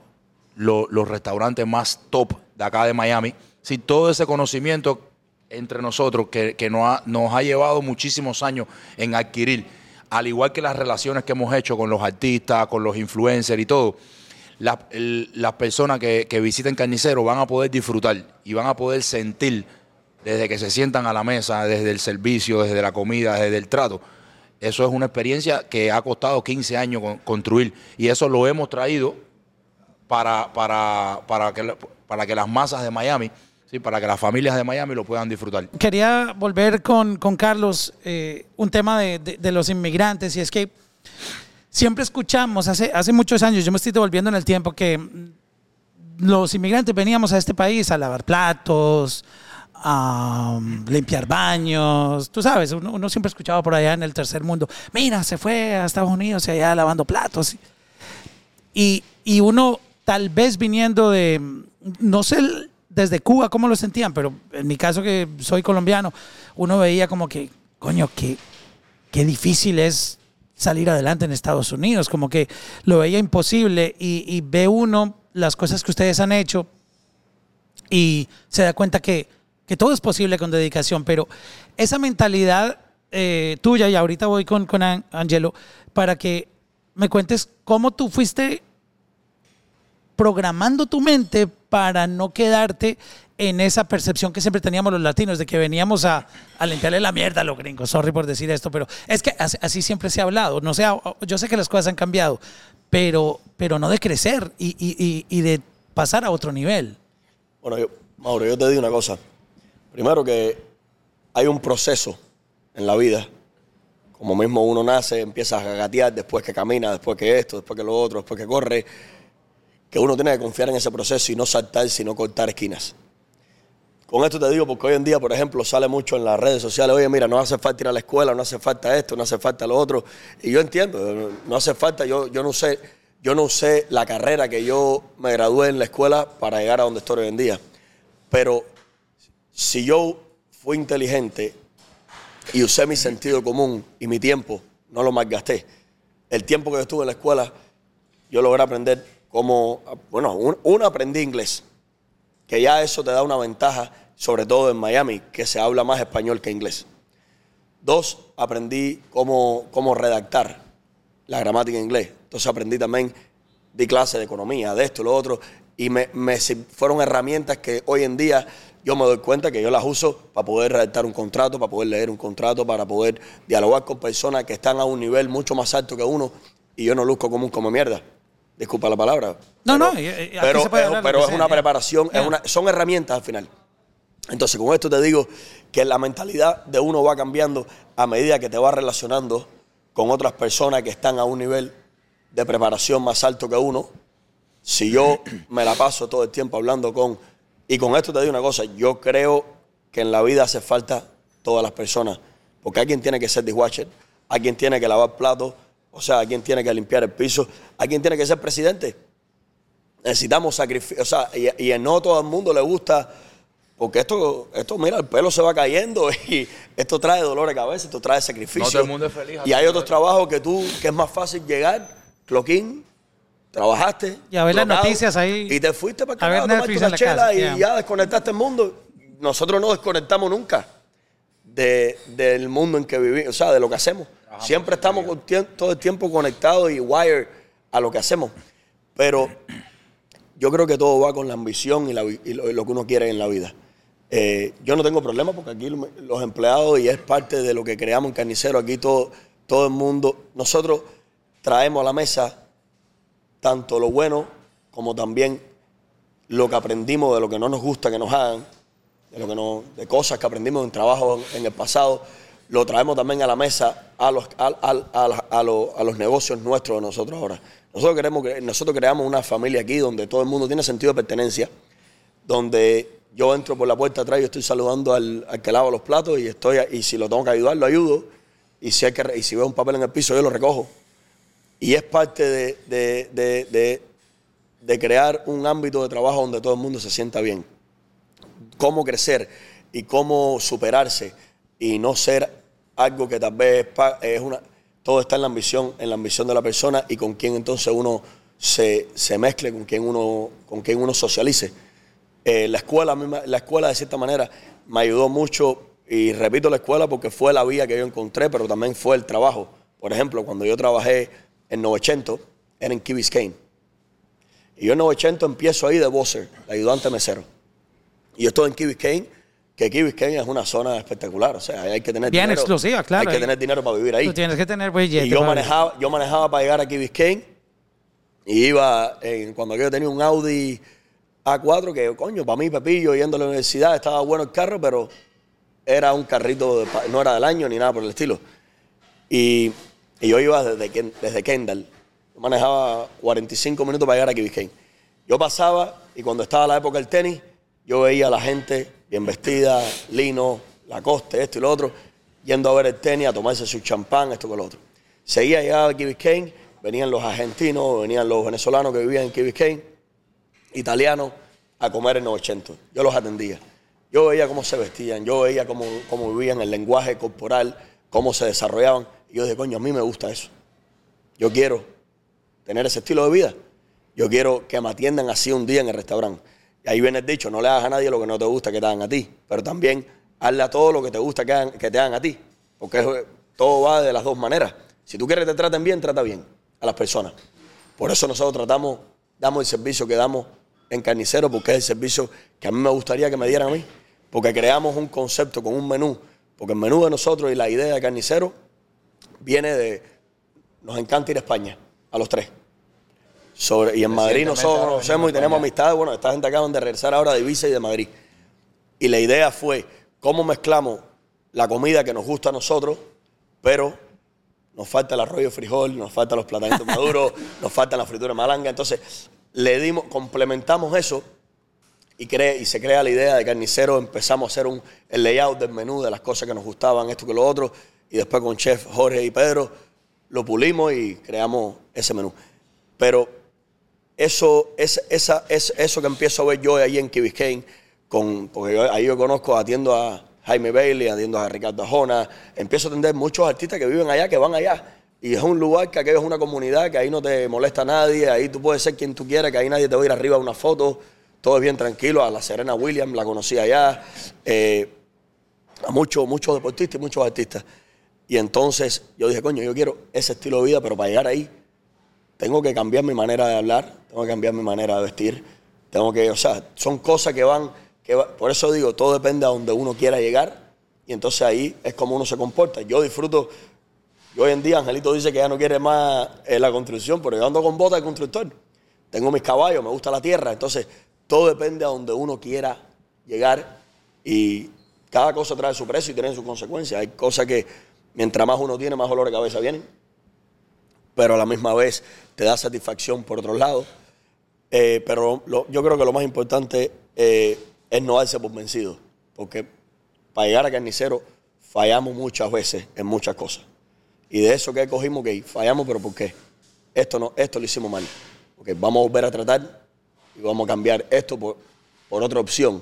lo- los restaurantes más top de acá de Miami. Sí, todo ese conocimiento entre nosotros que, que nos, ha, llevado muchísimos años en adquirir, al igual que las relaciones que hemos hecho con los artistas, con los influencers y todo, la- las personas que, que visiten Carnicero van a poder disfrutar y van a poder sentir desde que se sientan a la mesa, desde el servicio, desde la comida, desde el trato. Eso es una experiencia que ha costado 15 años con- construir y eso lo hemos traído para, para, para, que, para que las masas de Miami, ¿sí? para que las familias de Miami lo puedan disfrutar. Quería volver con, con Carlos eh, un tema de, de- de los inmigrantes y es que siempre escuchamos, hace, hace muchos años, yo me estoy devolviendo en el tiempo, que los inmigrantes veníamos a este país a lavar platos, mm, limpiar baños, tú sabes, uno, uno siempre escuchaba por allá en el tercer mundo, mira, se fue a Estados Unidos y allá lavando platos. Y, y uno tal vez viniendo de, no sé desde Cuba cómo lo sentían, pero en mi caso que soy colombiano, uno veía como que, coño, qué, qué difícil es salir adelante en Estados Unidos, como que lo veía imposible y, y ve uno las cosas que ustedes han hecho y se da cuenta que, que todo es posible con dedicación, pero esa mentalidad eh, tuya, y ahorita voy con, con An- Angelo, para que me cuentes cómo tú fuiste programando tu mente para no quedarte en esa percepción que siempre teníamos los latinos de que veníamos a, a limpiarle la mierda a los gringos. Sorry por decir esto, pero es que así, siempre se ha hablado. No sé, yo sé que las cosas han cambiado, pero, pero no de crecer y- y de pasar a otro nivel. Bueno, yo, Mauro, yo te digo una cosa. Primero que hay un proceso en la vida. Como mismo uno nace, empieza a gatear, después que camina, después que esto, después que lo otro, después que corre, que uno tiene que confiar en ese proceso y no saltar, sino cortar esquinas. Con esto te digo porque hoy en día, por ejemplo, sale mucho en las redes sociales, oye, mira, no hace falta ir a la escuela, no hace falta esto, no hace falta lo otro. Y yo entiendo, no hace falta, yo, yo no sé, yo no sé la carrera que yo me gradué en la escuela para llegar a donde estoy hoy en día. Pero si yo fui inteligente y usé mi sentido común y mi tiempo, no lo malgasté. El tiempo que estuve en la escuela, yo logré aprender cómo, bueno, un- uno aprendí inglés, que ya eso te da una ventaja, sobre todo en Miami, que se habla más español que inglés. Dos, aprendí cómo, cómo redactar la gramática en inglés. Entonces aprendí también, di clase de economía, de esto lo otro, y me, me fueron herramientas que hoy en día yo me doy cuenta que yo las uso para poder redactar un contrato, para poder leer un contrato, para poder dialogar con personas que están a un nivel mucho más alto que uno, y yo no luzco como un come mierda. Disculpa la palabra. No, Pero- no, aquí pero, se puede es- pero es sea, una ya. preparación, es una, son herramientas al final. Entonces, con esto te digo que la mentalidad de uno va cambiando a medida que te vas relacionando con otras personas que están a un nivel de preparación más alto que uno. Si yo me la paso todo el tiempo hablando con... Y con esto te digo una cosa, yo creo que en la vida hace falta todas las personas. Porque alguien tiene que ser dishwasher, alguien tiene que lavar platos, o sea, alguien tiene que limpiar el piso, alguien tiene que ser presidente. Necesitamos sacrificio, o sea, y, y a no todo el mundo le gusta, porque esto, esto, mira, el pelo se va cayendo [LAUGHS] y esto trae dolor de cabeza, esto trae sacrificio. No todo el mundo es feliz Y hay otros trabajos que tú, que es más fácil llegar, cloquín, trabajaste. Y a ver las noticias ahí. Y te fuiste para A ver acá, una en la chela casa, y ya. ya desconectaste el mundo. Nosotros no desconectamos nunca de- del mundo en que vivimos, o sea, de lo que hacemos. Siempre estamos con todo el tiempo conectados y wired a lo que hacemos. Pero yo creo que todo va con la ambición y, la vi- y lo, y lo que uno quiere en la vida. Eh, yo no tengo problema porque aquí lo- los empleados, y es parte de lo que creamos en Carnicero, aquí todo, todo el mundo, nosotros traemos a la mesa tanto lo bueno como también lo que aprendimos de lo que no nos gusta que nos hagan, de, lo que no, de cosas que aprendimos en trabajo en, el pasado, lo traemos también a la mesa a los, a, a- los- negocios nuestros de nosotros ahora. Nosotros, queremos, que- nosotros creamos una familia aquí donde todo el mundo tiene sentido de pertenencia, donde yo entro por la puerta atrás y estoy saludando al, al que lava los platos y, estoy, y si lo tengo que ayudar, lo ayudo. Y si, hay que, y si veo un papel en el piso, yo lo recojo. Y es parte de, de- de- de- crear un ámbito de trabajo donde todo el mundo se sienta bien. Cómo crecer y cómo superarse y no ser algo que tal vez es una... Todo está en la ambición, en la ambición de la persona y con quién entonces uno se, se mezcle, con quién uno, con quién uno socialice. Eh, la, escuela, la escuela, de cierta manera, me ayudó mucho, y repito la escuela porque fue la vía que yo encontré, pero también fue el trabajo. Por ejemplo, cuando yo trabajé en 900, era en Key Biscayne. Y yo en 900 empiezo ahí de bosser, de ayudante mesero. Y yo estoy en Key Biscayne, que Key Biscayne es una zona espectacular. O sea, hay que tener Bien dinero. exclusiva, claro, Hay que tener dinero para vivir ahí. Tú tienes que tener billete. Y yo manejaba, yo manejaba para llegar a Biscayne y iba, en- cuando yo tenía un Audi A4, que coño, para mí, Pepillo, yendo a la universidad, estaba bueno el carro, pero era un carrito, de no era del año ni nada por el estilo. Y, y yo iba desde, desde Kendall. Yo manejaba 45 minutos para llegar a Biscayne. Yo pasaba y cuando estaba la época del tenis, yo veía a la gente bien vestida, lino, Lacoste, esto y lo otro, yendo a ver el tenis, a tomarse su champán, esto con lo otro. Seguía, llegaba a Key venían los argentinos, venían los venezolanos que vivían en Key Biscayne, italianos, a comer en 900. Yo los atendía. Yo veía cómo se vestían, yo veía cómo, cómo vivían, el lenguaje corporal, cómo se desarrollaban. Y yo dije, coño, a mí me gusta eso. Yo quiero tener ese estilo de vida. Yo quiero que me atiendan así un día en el restaurante. Y ahí viene el dicho, no le hagas a nadie lo que no te gusta que te hagan a ti, pero también hazle a todo lo que te gusta que, que te hagan a ti. Porque todo va de las dos maneras. Si tú quieres que te traten bien, trata bien a las personas. Por eso nosotros tratamos, damos el servicio que damos en Carnicero, porque es el servicio que a mí me gustaría que me dieran a mí. Porque creamos un concepto con un menú. Porque el menú de nosotros y la idea de Carnicero viene de... Nos encanta ir a España, a los tres. Sobre, y en Madrid nosotros nos conocemos y tenemos amistades. Bueno, esta gente acaban de regresar ahora de Ibiza y de Madrid. Y la idea fue cómo mezclamos la comida que nos gusta a nosotros, pero nos falta el arroyo de frijol, nos faltan los platanitos [LAUGHS] maduros, nos falta la fritura de malanga. Entonces, le dimos, complementamos eso y, cree, y se crea la idea de carnicero, empezamos a hacer un, el layout del menú, de las cosas que nos gustaban, esto que lo otro, y después con chef Jorge y Pedro lo pulimos y creamos ese menú. Pero eso, es, esa, es, eso que empiezo a ver yo ahí en Key Biscayne, con, porque ahí yo conozco, atiendo a Jaime Bailey, atiendo a Ricardo Ajona, empiezo a atender muchos artistas que viven allá, que van allá. Y es un lugar que aquello es una comunidad, que ahí no te molesta nadie, ahí tú puedes ser quien tú quieras, que ahí nadie te va a ir arriba a una foto, todo es bien tranquilo. A la Serena Williams la conocí allá, eh, a muchos, muchos deportistas y muchos artistas. Y entonces yo dije, coño, yo quiero ese estilo de vida, pero para llegar ahí tengo que cambiar mi manera de hablar, tengo que cambiar mi manera de vestir, tengo que, o sea, son cosas que van, que por eso digo, todo depende a donde uno quiera llegar y entonces ahí es como uno se comporta. Yo disfruto, yo hoy en día Angelito dice que ya no quiere más eh, la construcción, pero yo ando con botas de constructor, tengo mis caballos, me gusta la tierra, entonces todo depende a donde uno quiera llegar y cada cosa trae su precio y tiene sus consecuencias. Hay cosas que mientras más uno tiene, más dolor de cabeza vienen pero a la misma vez te da satisfacción por otro lado. Eh, pero yo creo que lo más importante eh, es no darse por vencido, porque para llegar a carnicero fallamos muchas veces en muchas cosas. Y de eso que cogimos, que fallamos, pero ¿por qué? Esto, no, esto lo hicimos mal. porque vamos a volver a tratar y vamos a cambiar esto por, por otra opción.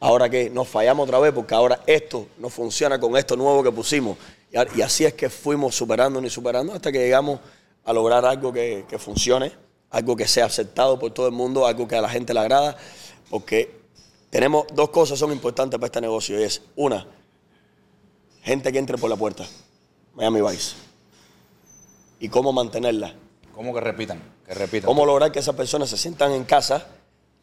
Ahora que nos fallamos otra vez porque ahora esto no funciona con esto nuevo que pusimos. Y, así es que fuimos superando y superando hasta que llegamos a lograr algo que, que funcione, algo que sea aceptado por todo el mundo, algo que a la gente le agrada. Porque tenemos dos cosas son importantes para este negocio y es una, gente que entre por la puerta, Miami Vice. Y cómo mantenerla. ¿Cómo que repitan? Que repitan. Cómo lograr que esas personas se sientan en casa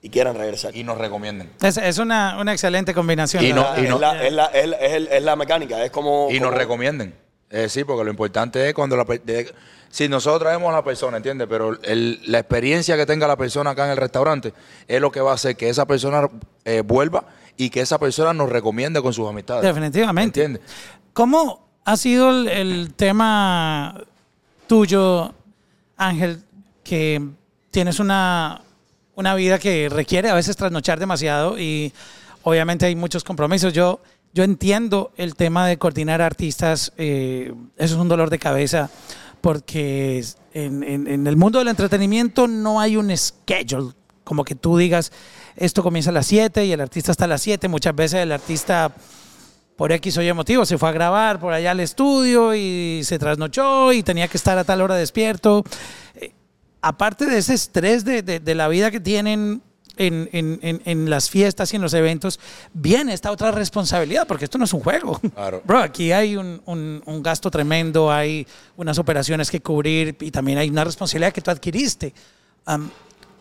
y quieran regresar. Y nos recomienden. Es, es una, una excelente combinación. Y no- es, la, es, la, es, la, es la mecánica, es como... Y nos recomienden. Eh, sí, porque lo importante es cuando la de- si nosotros traemos a la persona, ¿entiendes? Pero el- la experiencia que tenga la persona acá en el restaurante es lo que va a hacer que esa persona eh, vuelva y que esa persona nos recomiende con sus amistades. Definitivamente. ¿Entiendes? ¿Cómo ha sido el, el tema tuyo, Ángel, que tienes una, una vida que requiere a veces trasnochar demasiado y obviamente hay muchos compromisos? Yo, yo entiendo el tema de coordinar artistas, eh, eso es un dolor de cabeza porque en, en- en el mundo del entretenimiento no hay un schedule, como que tú digas, esto comienza a las 7 y el artista está a las 7, muchas veces el artista por X o Y motivo se fue a grabar por allá al estudio y se trasnochó y tenía que estar a tal hora despierto. Aparte de ese estrés de, de- de la vida que tienen en, en- en- en las fiestas y en los eventos, viene esta otra responsabilidad, porque esto no es un juego. Claro. Bro, aquí hay un, un- un gasto tremendo, hay unas operaciones que cubrir y también hay una responsabilidad que tú adquiriste.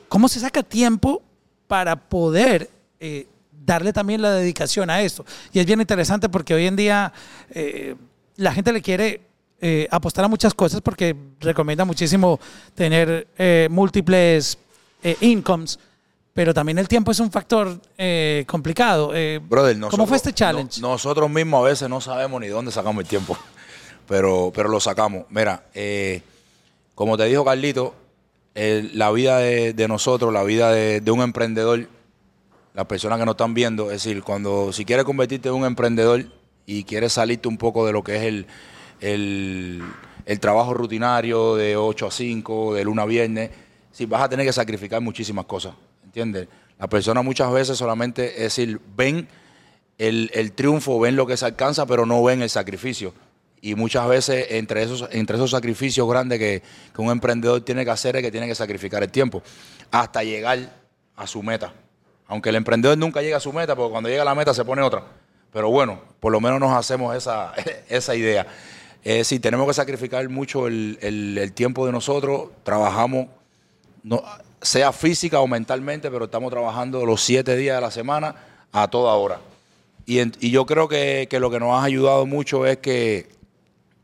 ¿Cómo se saca tiempo para poder eh, darle también la dedicación a esto? Y es bien interesante porque hoy en día eh, la gente le quiere eh, apostar a muchas cosas porque recomienda muchísimo tener eh, múltiples eh, incomes, pero también el tiempo es un factor complicado. Brother, ¿Cómo nosotros- fue este challenge? no- nosotros mismos a veces no sabemos ni dónde sacamos el tiempo, [LAUGHS] pero, pero lo sacamos. Mira, como te dijo Carlito, el- la vida de, de nosotros, la vida de, de un emprendedor, las personas que nos están viendo, es decir, cuando si quieres convertirte en un emprendedor y quieres salirte un poco de lo que es el, el, el trabajo rutinario de 8 a 5, de luna a viernes, sí, vas a tener que sacrificar muchísimas cosas, ¿entiendes? Las personas muchas veces solamente, es decir, ven el, el triunfo, ven lo que se alcanza, pero no ven el sacrificio. Y muchas veces entre esos, entre esos sacrificios grandes que, que un emprendedor tiene que hacer es que tiene que sacrificar el tiempo hasta llegar a su meta. Aunque el emprendedor nunca llega a su meta, porque cuando llega a la meta se pone otra. Pero bueno, por lo menos nos hacemos esa, [LAUGHS] esa idea. Es decir, tenemos que sacrificar mucho el, el- el tiempo de nosotros, trabajamos, no, sea física o mentalmente, pero estamos trabajando los siete días de la semana a toda hora. Y, en- y yo creo que, que lo que nos ha ayudado mucho es que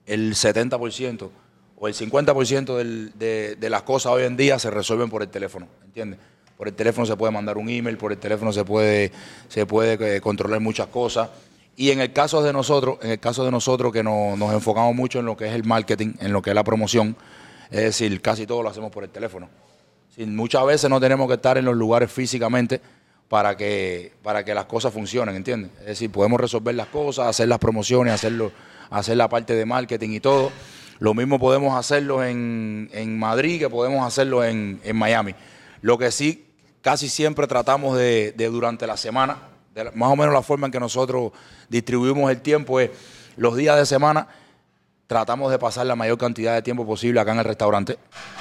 el 70% o el 50% del- de, de las cosas hoy en día se resuelven por el teléfono, ¿entiendes? Por el teléfono se puede mandar un email, por el teléfono se puede, se puede eh, controlar muchas cosas. Y en el caso de nosotros, en el caso de nosotros que no- nos enfocamos mucho en lo que es el marketing, en lo que es la promoción, es decir, casi todo lo hacemos por el teléfono. Muchas veces no tenemos que estar en los lugares físicamente para que, para que las cosas funcionen, ¿entiendes? Es decir, podemos resolver las cosas, hacer las promociones, hacerlo, hacer la parte de marketing y todo. Lo mismo podemos hacerlo en, en Madrid que podemos hacerlo en, en Miami. Lo que sí, casi siempre tratamos de, de durante la semana, de la- más o menos la forma en que nosotros distribuimos el tiempo es los días de semana tratamos de pasar la mayor cantidad de tiempo posible acá en el restaurante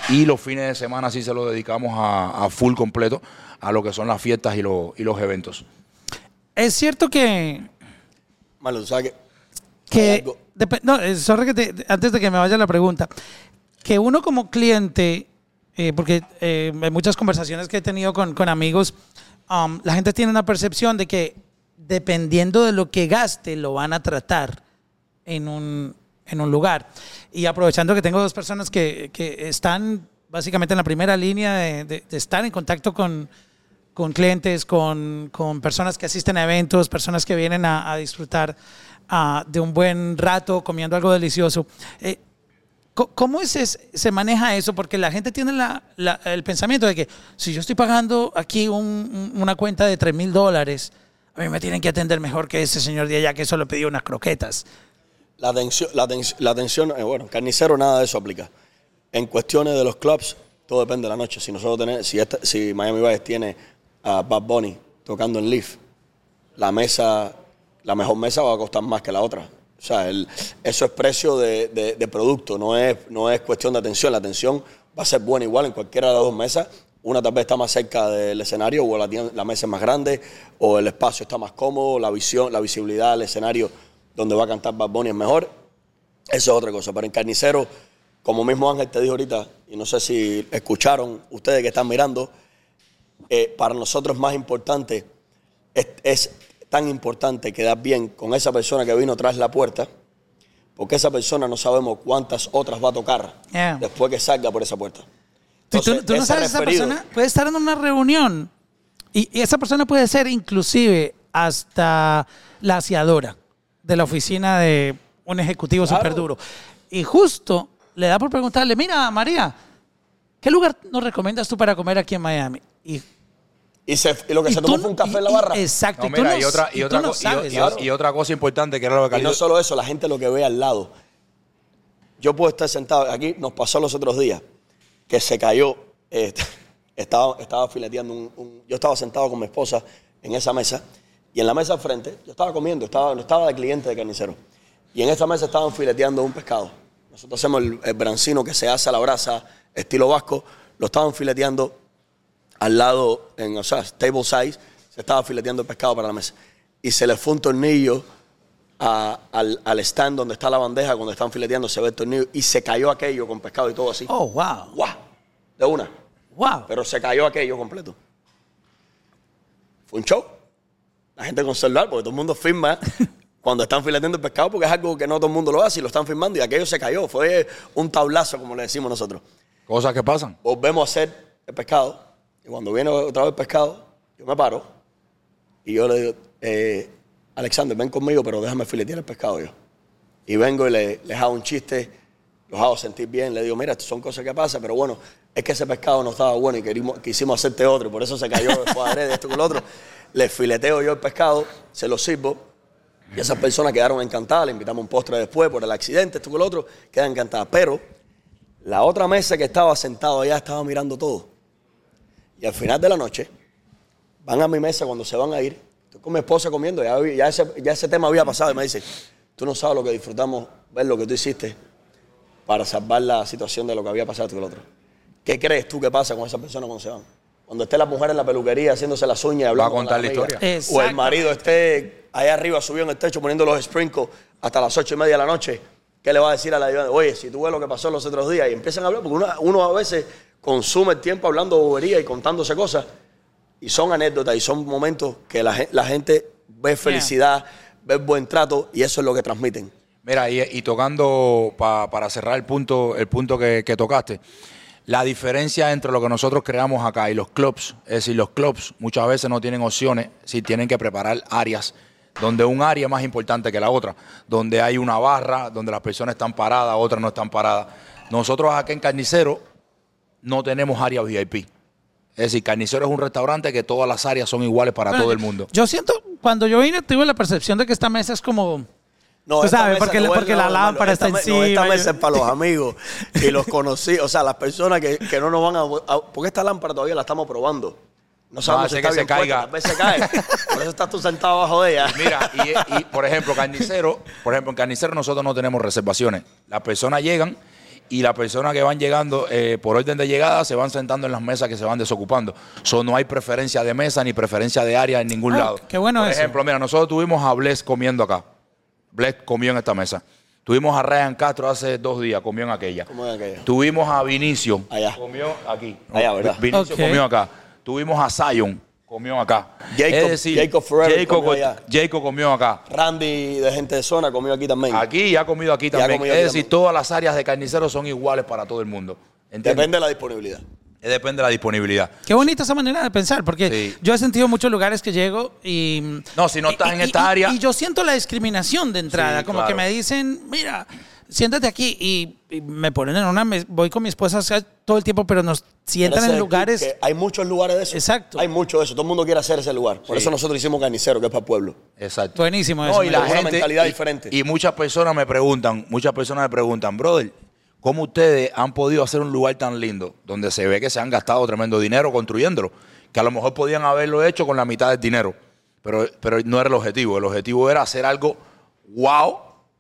y los fines de semana sí se lo dedicamos a, a full completo a lo que son las fiestas y, los- y los eventos. Es cierto que Marlon, tú sabes que. no, eh, sorry que te- antes de que me vaya la pregunta, que uno como cliente, eh, porque eh, en muchas conversaciones que he tenido con, con amigos, um, la gente tiene una percepción de que dependiendo de lo que gaste, lo van a tratar en un, en un lugar. Y aprovechando que tengo dos personas que, que están básicamente en la primera línea de, estar en contacto con, con clientes, con, con personas que asisten a eventos, personas que vienen a, disfrutar ah, de un buen rato comiendo algo delicioso. Eh, ¿Cómo es, se maneja eso? Porque la gente tiene el pensamiento de que si yo estoy pagando aquí un- un- una cuenta de 3 mil dólares, a mí me tienen que atender mejor que ese señor de allá que solo pidió unas croquetas. La atención, la, aten- la atención eh, bueno, carnicero nada de eso aplica. En cuestiones de los clubs, todo depende de la noche. Si nosotros tenemos, si, esta- si Miami Vice tiene a Bad Bunny tocando en Leaf, la mesa, la mejor mesa va a costar más que la otra. O sea, eso es precio de, de- producto, no es, no es cuestión de atención. La atención va a ser buena igual en cualquiera de las dos mesas. Una tal vez está más cerca del escenario o la, la mesa es más grande o el espacio está más cómodo, la visión, la visibilidad del escenario donde va a cantar Bad Bunny es mejor. Eso es otra cosa. Pero en carnicero, como mismo Ángel te dijo ahorita, y no sé si escucharon ustedes que están mirando, eh, para nosotros más importante, es tan importante quedar bien con esa persona que vino tras la puerta, porque esa persona no sabemos cuántas otras va a tocar Yeah. después que salga por esa puerta. Si tú, Entonces, tú no sabes, esa referido- persona puede estar en una reunión y, y esa persona puede ser inclusive hasta la aseadora de la oficina de un ejecutivo Claro. súper duro. Y justo le da por preguntarle, mira, María, ¿qué lugar nos recomiendas tú para comer aquí en Miami? Y, Y, se- y lo que y se tomó no- fue un café y- en la barra. exacto. No, y mira, otra, y no sabes y cosa importante que era lo que Y no solo eso, la gente lo que ve al lado. Yo puedo estar sentado, aquí nos pasó los otros días, que se cayó, eh, [LAUGHS] estaba, estaba fileteando un, un- Yo estaba sentado con mi esposa en esa mesa, y en la mesa al frente, yo estaba comiendo, estaba, no estaba de cliente de carnicero, y en esa mesa estaban fileteando un pescado. Nosotros hacemos el, el brancino que se hace a la brasa, estilo vasco, lo estaban fileteando al lado, en, o sea, table size, se estaba fileteando el pescado para la mesa. Y se le fue un tornillo a- al, al stand donde está la bandeja, cuando están fileteando, se ve el tornillo y se cayó aquello con pescado y todo así. Oh, wow. ¡Guau! De una. Wow. Pero se cayó aquello completo. Fue un show. La gente con celular, porque todo el mundo firma [LAUGHS] cuando están fileteando el pescado, porque es algo que no todo el mundo lo hace y lo están firmando y aquello se cayó. Fue un tablazo, como le decimos nosotros. Cosas que pasan. Volvemos a hacer el pescado y cuando viene otra vez el pescado, yo me paro y yo le digo, eh, Alexander, ven conmigo, pero déjame filetear el pescado yo. Y vengo y le, les hago un chiste, los hago sentir bien, le digo, mira, son cosas que pasan, pero bueno, es que ese pescado no estaba bueno y querimos, quisimos hacerte otro, y por eso se cayó después adrede, esto con lo otro. Le fileteo yo el pescado, se lo sirvo, y esas personas quedaron encantadas, le invitamos un postre después por el accidente, esto con lo otro, quedan encantadas. Pero la otra mesa que estaba sentado allá estaba mirando todo. Y al final de la noche, van a mi mesa cuando se van a ir. Estoy con mi esposa comiendo, ya, ya, ese, ya ese tema había pasado y me dice, tú no sabes lo que disfrutamos, ver lo que tú hiciste para salvar la situación de lo que había pasado con el otro. ¿Qué crees tú que pasa con esas personas cuando se van? Cuando esté la mujer en la peluquería haciéndose las uñas y hablando Va a contar con la historia. O el marido esté allá arriba subido en el techo poniendo los sprinkles hasta las ocho y media de la noche. ¿Qué le va a decir a la ayudante? Oye, si tú ves lo que pasó los otros días y empiezan a hablar, porque uno, uno a veces consume el tiempo hablando bobería y contándose cosas y son anécdotas y son momentos que la, gen- la gente ve felicidad, ve buen trato y eso es lo que transmiten. Mira, y, y tocando pa- para cerrar el punto, el punto que, que tocaste, la diferencia entre lo que nosotros creamos acá y los clubs, es decir, los clubs muchas veces no tienen opciones, si tienen que preparar áreas donde un área es más importante que la otra, donde hay una barra, donde las personas están paradas, otras no están paradas. Nosotros acá en Carnicero no tenemos área VIP. Es decir, Carnicero es un restaurante que todas las áreas son iguales para Bueno, todo el mundo. Yo siento, cuando yo vine, tuve la percepción de que esta mesa es como. No, Tú sabes, porque no la- es- porque no, la no, lámpara esta está me- no, encima, esta mesa es para los [LAUGHS] amigos y los conocí. O sea, las personas que, que no nos van a, a- Porque esta lámpara todavía la estamos probando. No sabemos hace si que está se caiga. Vez se cae. Por eso estás tú sentado abajo de ella. Mira, [LAUGHS] y, y, por ejemplo, Carnicero, por ejemplo, en Carnicero nosotros no tenemos reservaciones. Las personas llegan y las personas que van llegando eh, por orden de llegada se van sentando en las mesas que se van desocupando. So, no hay preferencia de mesa ni preferencia de área en ningún Ah, lado. qué bueno Por eso. ejemplo, mira, nosotros tuvimos a Bless comiendo acá. Bless comió en esta mesa. Tuvimos a Ryan Castro hace dos días, comió en aquella. Comió en aquella. Tuvimos a Vinicio. Allá. Comió aquí. Allá, ¿verdad? Vinicio comió acá. Tuvimos a Zion. Comió acá. Jacob- es decir, Jacob Forever Jacob, comió allá. Jacob comió acá. Randy de gente de zona comió aquí también. Aquí y ha comido aquí también. comido es aquí decir, también. todas las áreas de carnicero son iguales para todo el mundo. ¿Entiendes? Depende de la disponibilidad. Eh, Depende de la disponibilidad. Qué bonita esa manera de pensar, porque Sí. yo he sentido muchos lugares que llego y... No, si no estás y- en y- esta y- área- Y yo siento la discriminación de entrada, Sí, como claro. que me dicen, mira, siéntate aquí y, y me ponen en una... mes- voy con mi esposa o sea, todo el tiempo, pero nos sientan en es lugares... que Hay muchos lugares de eso. Exacto. Hay mucho de eso. Todo el mundo quiere hacer ese lugar. Por Sí. eso nosotros hicimos carnicero, que es para el pueblo. Exacto. Buenísimo No, eso. y me la Con una gente, mentalidad y- diferente. Y muchas personas me preguntan, muchas personas me preguntan, brother, ¿cómo ustedes han podido hacer un lugar tan lindo donde se ve que se han gastado tremendo dinero construyéndolo? Que a lo mejor podían haberlo hecho con la mitad del dinero, pero, pero no era el objetivo. El objetivo era hacer algo wow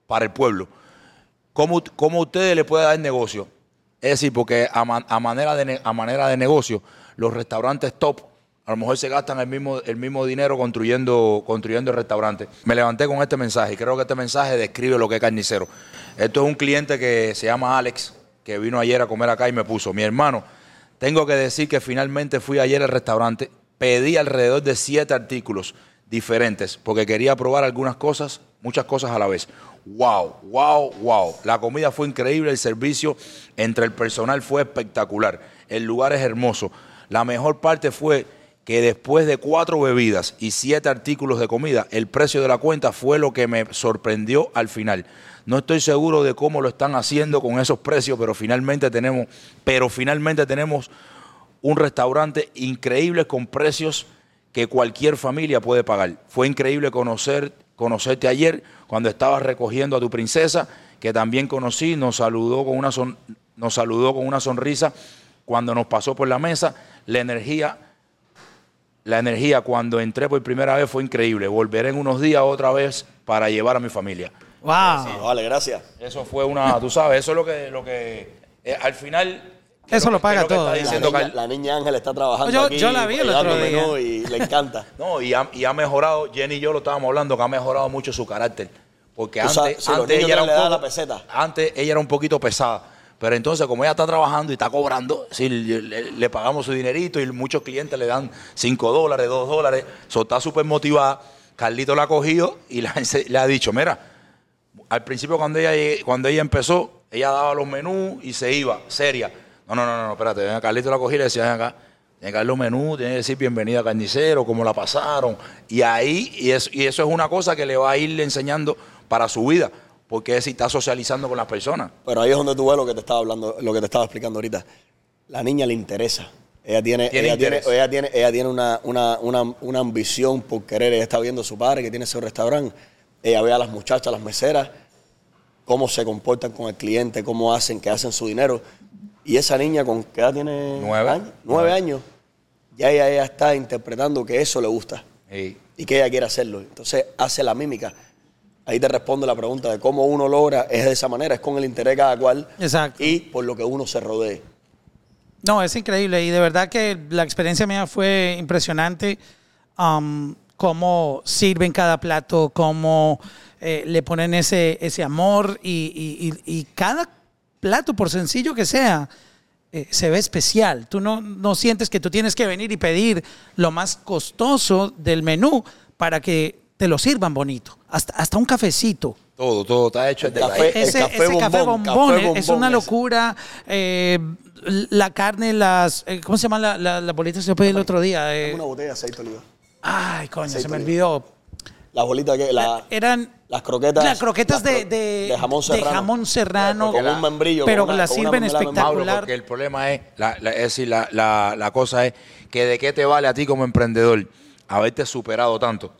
para el pueblo. ¿Cómo, cómo ustedes le pueden dar negocio? Es decir, porque a, a manera de, a manera de negocio, los restaurantes top a lo mejor se gastan el mismo, el mismo dinero construyendo, construyendo el restaurante. Me levanté con este mensaje y creo que este mensaje describe lo que es carnicero. Esto es un cliente que se llama Alex, que vino ayer a comer acá y me puso, mi hermano, tengo que decir que finalmente fui ayer al restaurante, pedí alrededor de siete artículos diferentes porque quería probar algunas cosas, muchas cosas a la vez. Wow, wow, wow. La comida fue increíble, el servicio entre el personal fue espectacular, el lugar es hermoso. La mejor parte fue que después de cuatro bebidas y siete artículos de comida, el precio de la cuenta fue lo que me sorprendió al final. No estoy seguro de cómo lo están haciendo con esos precios, pero finalmente tenemos, pero finalmente tenemos un restaurante increíble con precios que cualquier familia puede pagar. Fue increíble conocer, conocerte ayer cuando estabas recogiendo a tu princesa, que también conocí, nos saludó con una son- nos saludó con una sonrisa cuando nos pasó por la mesa. La energía, la energía cuando entré por primera vez fue increíble. Volveré en unos días otra vez para llevar a mi familia. Wow. Vale, gracias. Eso fue una, tú sabes, eso es lo que, lo que eh, al final. Eso lo paga todo, está. La niña, la niña Ángel está trabajando Yo- aquí. yo la vi el otro día. menú Y le encanta. [LAUGHS] No, y ha, y ha mejorado, Jenny y yo lo estábamos hablando, que ha mejorado mucho su carácter. Porque antes, sabes, si los antes ella era un poco, la peseta. antes ella era un poquito pesada. Pero entonces, como ella está trabajando y está cobrando, sí, le, le- le pagamos su dinerito y muchos clientes le dan 5 dólares, 2 dólares. So, está súper motivada. Carlito la ha cogido y le ha ense- [LAUGHS] le ha dicho, mira, al principio cuando ella, cuando ella empezó, ella daba los menús y se iba, seria. No, no, no, no, espérate, ven acá, Carlito la cogí y le decía, ven acá, tiene que dar los menús, tiene que decir bienvenida carnicero, cómo la pasaron. Y ahí, y eso, y eso es una cosa que le va a ir enseñando para su vida, porque es si está socializando con las personas. Pero ahí es donde tú ves lo que te estaba hablando, lo que te estaba explicando ahorita. La niña le interesa. Ella tiene, Tiene ella tiene, ella tiene, ella tiene una, una, una, una ambición por querer. Ella está viendo a su padre que tiene ese restaurante. Ella ve a las muchachas, las meseras, cómo se comportan con el cliente, cómo hacen, que hacen su dinero. Y esa niña, ¿con qué edad tiene? Nueve. años? Nueve años. Ya ella, ella está interpretando que eso le gusta Y y que ella quiere hacerlo. Entonces hace la mímica. Ahí te responde la pregunta de cómo uno logra, es de esa manera, es con el interés de cada cual Exacto. y por lo que uno se rodee. No, es increíble y de verdad que la experiencia mía fue impresionante. um, cómo sirven cada plato, cómo eh, le ponen ese, ese amor y, y- y- y cada plato, por sencillo que sea, eh, se ve especial. Tú no, no sientes que tú tienes que venir y pedir lo más costoso del menú para que te lo sirvan bonito. Hasta, hasta un cafecito. todo, todo está hecho de café- El Ese, café ese café bombón, bombón, café es bombón una ese. locura. Eh, la carne, las. eh, ¿Cómo se llama la, la, la bolita que se pedí el otro día? Eh, Una botella de aceite de oliva. ay, coño, aceite se me olvidó. Las bolitas que la, Eran. las croquetas. Las croquetas las de, cro- de, de jamón serrano. jamón serrano, Con un membrillo. pero con una- sirven de espectacular. Porque el problema es, la, la- es decir, la, la- la cosa es que de qué te vale a ti como emprendedor haberte superado tanto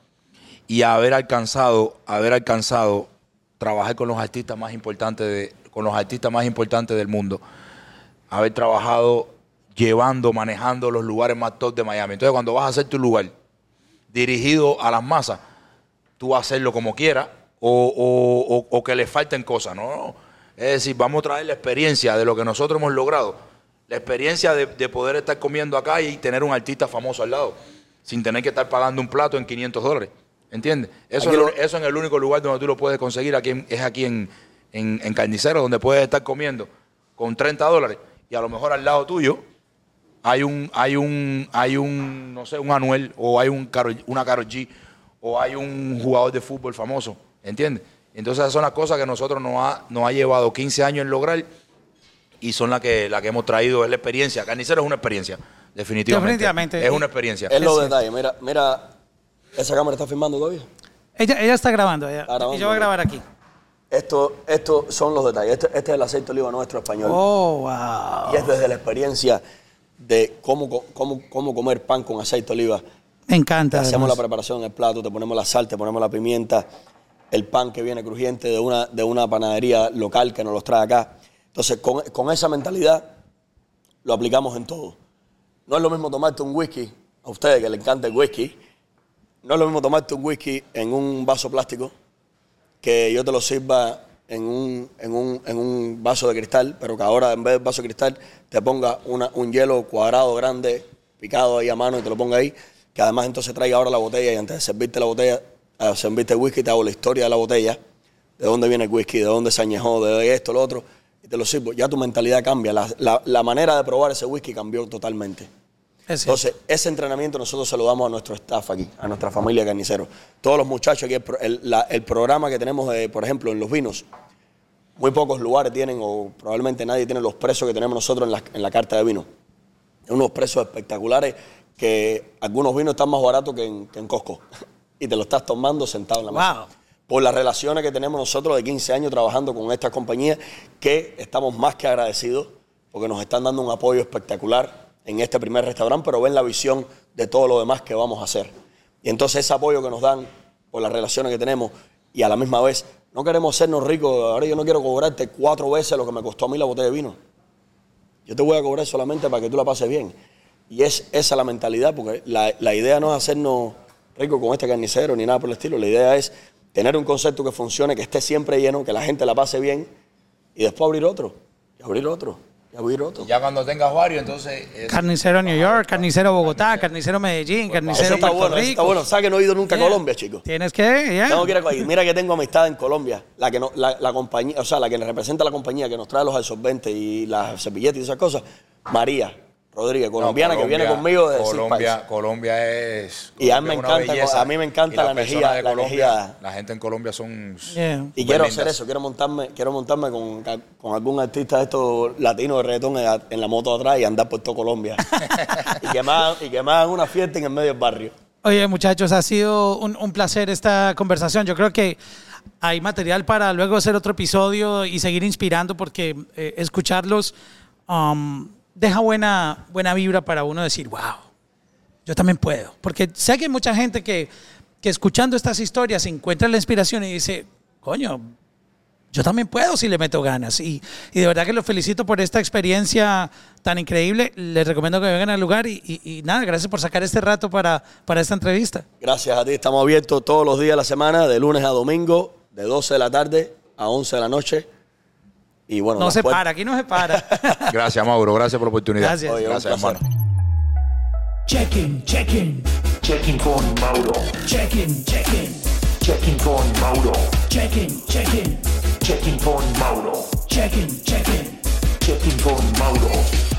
y haber alcanzado, haber alcanzado trabajar con los artistas más importantes de, con los artistas más importantes del mundo, haber trabajado llevando, manejando los lugares más top de Miami. Entonces, cuando vas a hacer tu lugar dirigido a las masas, tú vas a hacerlo como quieras o, o- o- que le falten cosas, ¿no? no. Es decir, vamos a traer la experiencia de lo que nosotros hemos logrado, la experiencia de, de poder estar comiendo acá y tener un artista famoso al lado, sin tener que estar pagando un plato en 500 dólares. ¿Entiendes? Eso, Aquí es, eso en el único lugar donde tú lo puedes conseguir aquí es aquí en, en, en Carnicero, donde puedes estar comiendo con 30 dólares y a lo mejor al lado tuyo hay un, hay un, hay un, no sé, un Anuel, o hay un Karol- una Karol G, o hay un jugador de fútbol famoso, ¿entiendes? Entonces esas son las cosas que nosotros nos ha, nos ha llevado 15 años en lograr y son las que, las que hemos traído, es la experiencia. Carnicero es una experiencia, definitivamente. Definitivamente. Es una experiencia. Es los detalles. Mira, mira, esa cámara está filmando todavía. Ella, ella está grabando. ella- Está grabando, y yo voy a grabar aquí. Esto, esto son los detalles. Este, este es el aceite de oliva nuestro español. Oh, wow. Y es desde la experiencia de cómo, cómo, cómo comer pan con aceite de oliva. Me encanta. Hacemos la preparación en el plato, te ponemos la sal, te ponemos la pimienta, el pan que viene crujiente de una, de una panadería local que nos los trae acá. Entonces, con, con esa mentalidad lo aplicamos en todo. No es lo mismo tomarte un whisky, a ustedes que les encanta el whisky, no es lo mismo tomarte un whisky en un vaso plástico que yo te lo sirva en un, en un, en un vaso de cristal, pero que ahora en vez de vaso de cristal te ponga una- un hielo cuadrado grande, picado ahí a mano y te lo ponga ahí, que además entonces traiga ahora la botella y antes de servirte la botella, eh, servirte el whisky, te hago la historia de la botella, de dónde viene el whisky, de dónde se añejó, de esto, lo otro, y te lo sirvo. Ya tu mentalidad cambia, la, la- la manera de probar ese whisky cambió totalmente. Es. Entonces, ese entrenamiento nosotros se lo damos a nuestro staff aquí, a nuestra familia carnicero. Todos los muchachos aquí, el, pro- el- la- el programa que tenemos, por ejemplo, en los vinos, muy pocos lugares tienen, o probablemente nadie tiene los precios que tenemos nosotros en la, en la carta de vino. Unos precios espectaculares que algunos vinos están más baratos que en, que en Costco. [LAUGHS] y te lo estás tomando sentado en la mesa. Wow. Por las relaciones que tenemos nosotros de 15 años trabajando con estas compañías, que estamos más que agradecidos porque nos están dando un apoyo espectacular en este primer restaurante, pero ven la visión de todo lo demás que vamos a hacer. Y entonces ese apoyo que nos dan por las relaciones que tenemos y a la misma vez no queremos sernos ricos, ahora yo no quiero cobrarte cuatro veces lo que me costó a mí la botella de vino. Yo te voy a cobrar solamente para que tú la pases bien. Y es esa la mentalidad, porque la, la idea no es hacernos ricos con este carnicero ni nada por el estilo. La idea es tener un concepto que funcione, que esté siempre lleno, que la gente la pase bien y después abrir otro, y abrir otro, y abrir otro. Ya cuando tengas varios, entonces... es- Carnicero New York, carnicero Bogotá, carnicero Medellín, Eso carnicero está Puerto bueno, Rico. está bueno. ¿Sabes que no he ido nunca a Yeah. Colombia, chicos? Tienes que, ya. A Colombia. Mira que tengo amistad en Colombia. La que no, la, la compañía, o sea, la que representa la compañía que nos trae los absorbentes y las servilletas y esas cosas, María Rodríguez, No, colombiana, que viene conmigo de Colombia. Colombia es. Y a mí me Colombia es una encanta, belleza. a mí me encanta la energía- de la Colombia, energía- La gente en Colombia son. Yeah. Y quiero lindas. hacer eso, quiero montarme, quiero montarme con, con algún artista de estos latinos de reggaetón en, en la moto atrás y andar por todo Colombia. [LAUGHS] y, que y que me hagan una fiesta en el medio del barrio. Oye, muchachos, ha sido un, un placer esta conversación. Yo creo que hay material para luego hacer otro episodio y seguir inspirando porque eh, escucharlos um, deja buena, buena vibra para uno decir, wow, yo también puedo. Porque sé que hay mucha gente que, que escuchando estas historias encuentra la inspiración y dice, coño, yo también puedo si le meto ganas. Y, y de verdad que los felicito por esta experiencia tan increíble. Les recomiendo que vengan al lugar y, y- y nada, gracias por sacar este rato para, para esta entrevista. Gracias a ti, estamos abiertos todos los días de la semana, de lunes a domingo, de 12 de la tarde a 11 de la noche. Y bueno, No se puertas- para, aquí no se para. [LAUGHS] Gracias, Mauro. Gracias por la oportunidad. Gracias. Oye, Gracias, hermano. Checking, checking, Checking con Mauro. checking, checking, Checking con Mauro. checking, checking, Checking con Mauro. checking, checking. Checking con Mauro.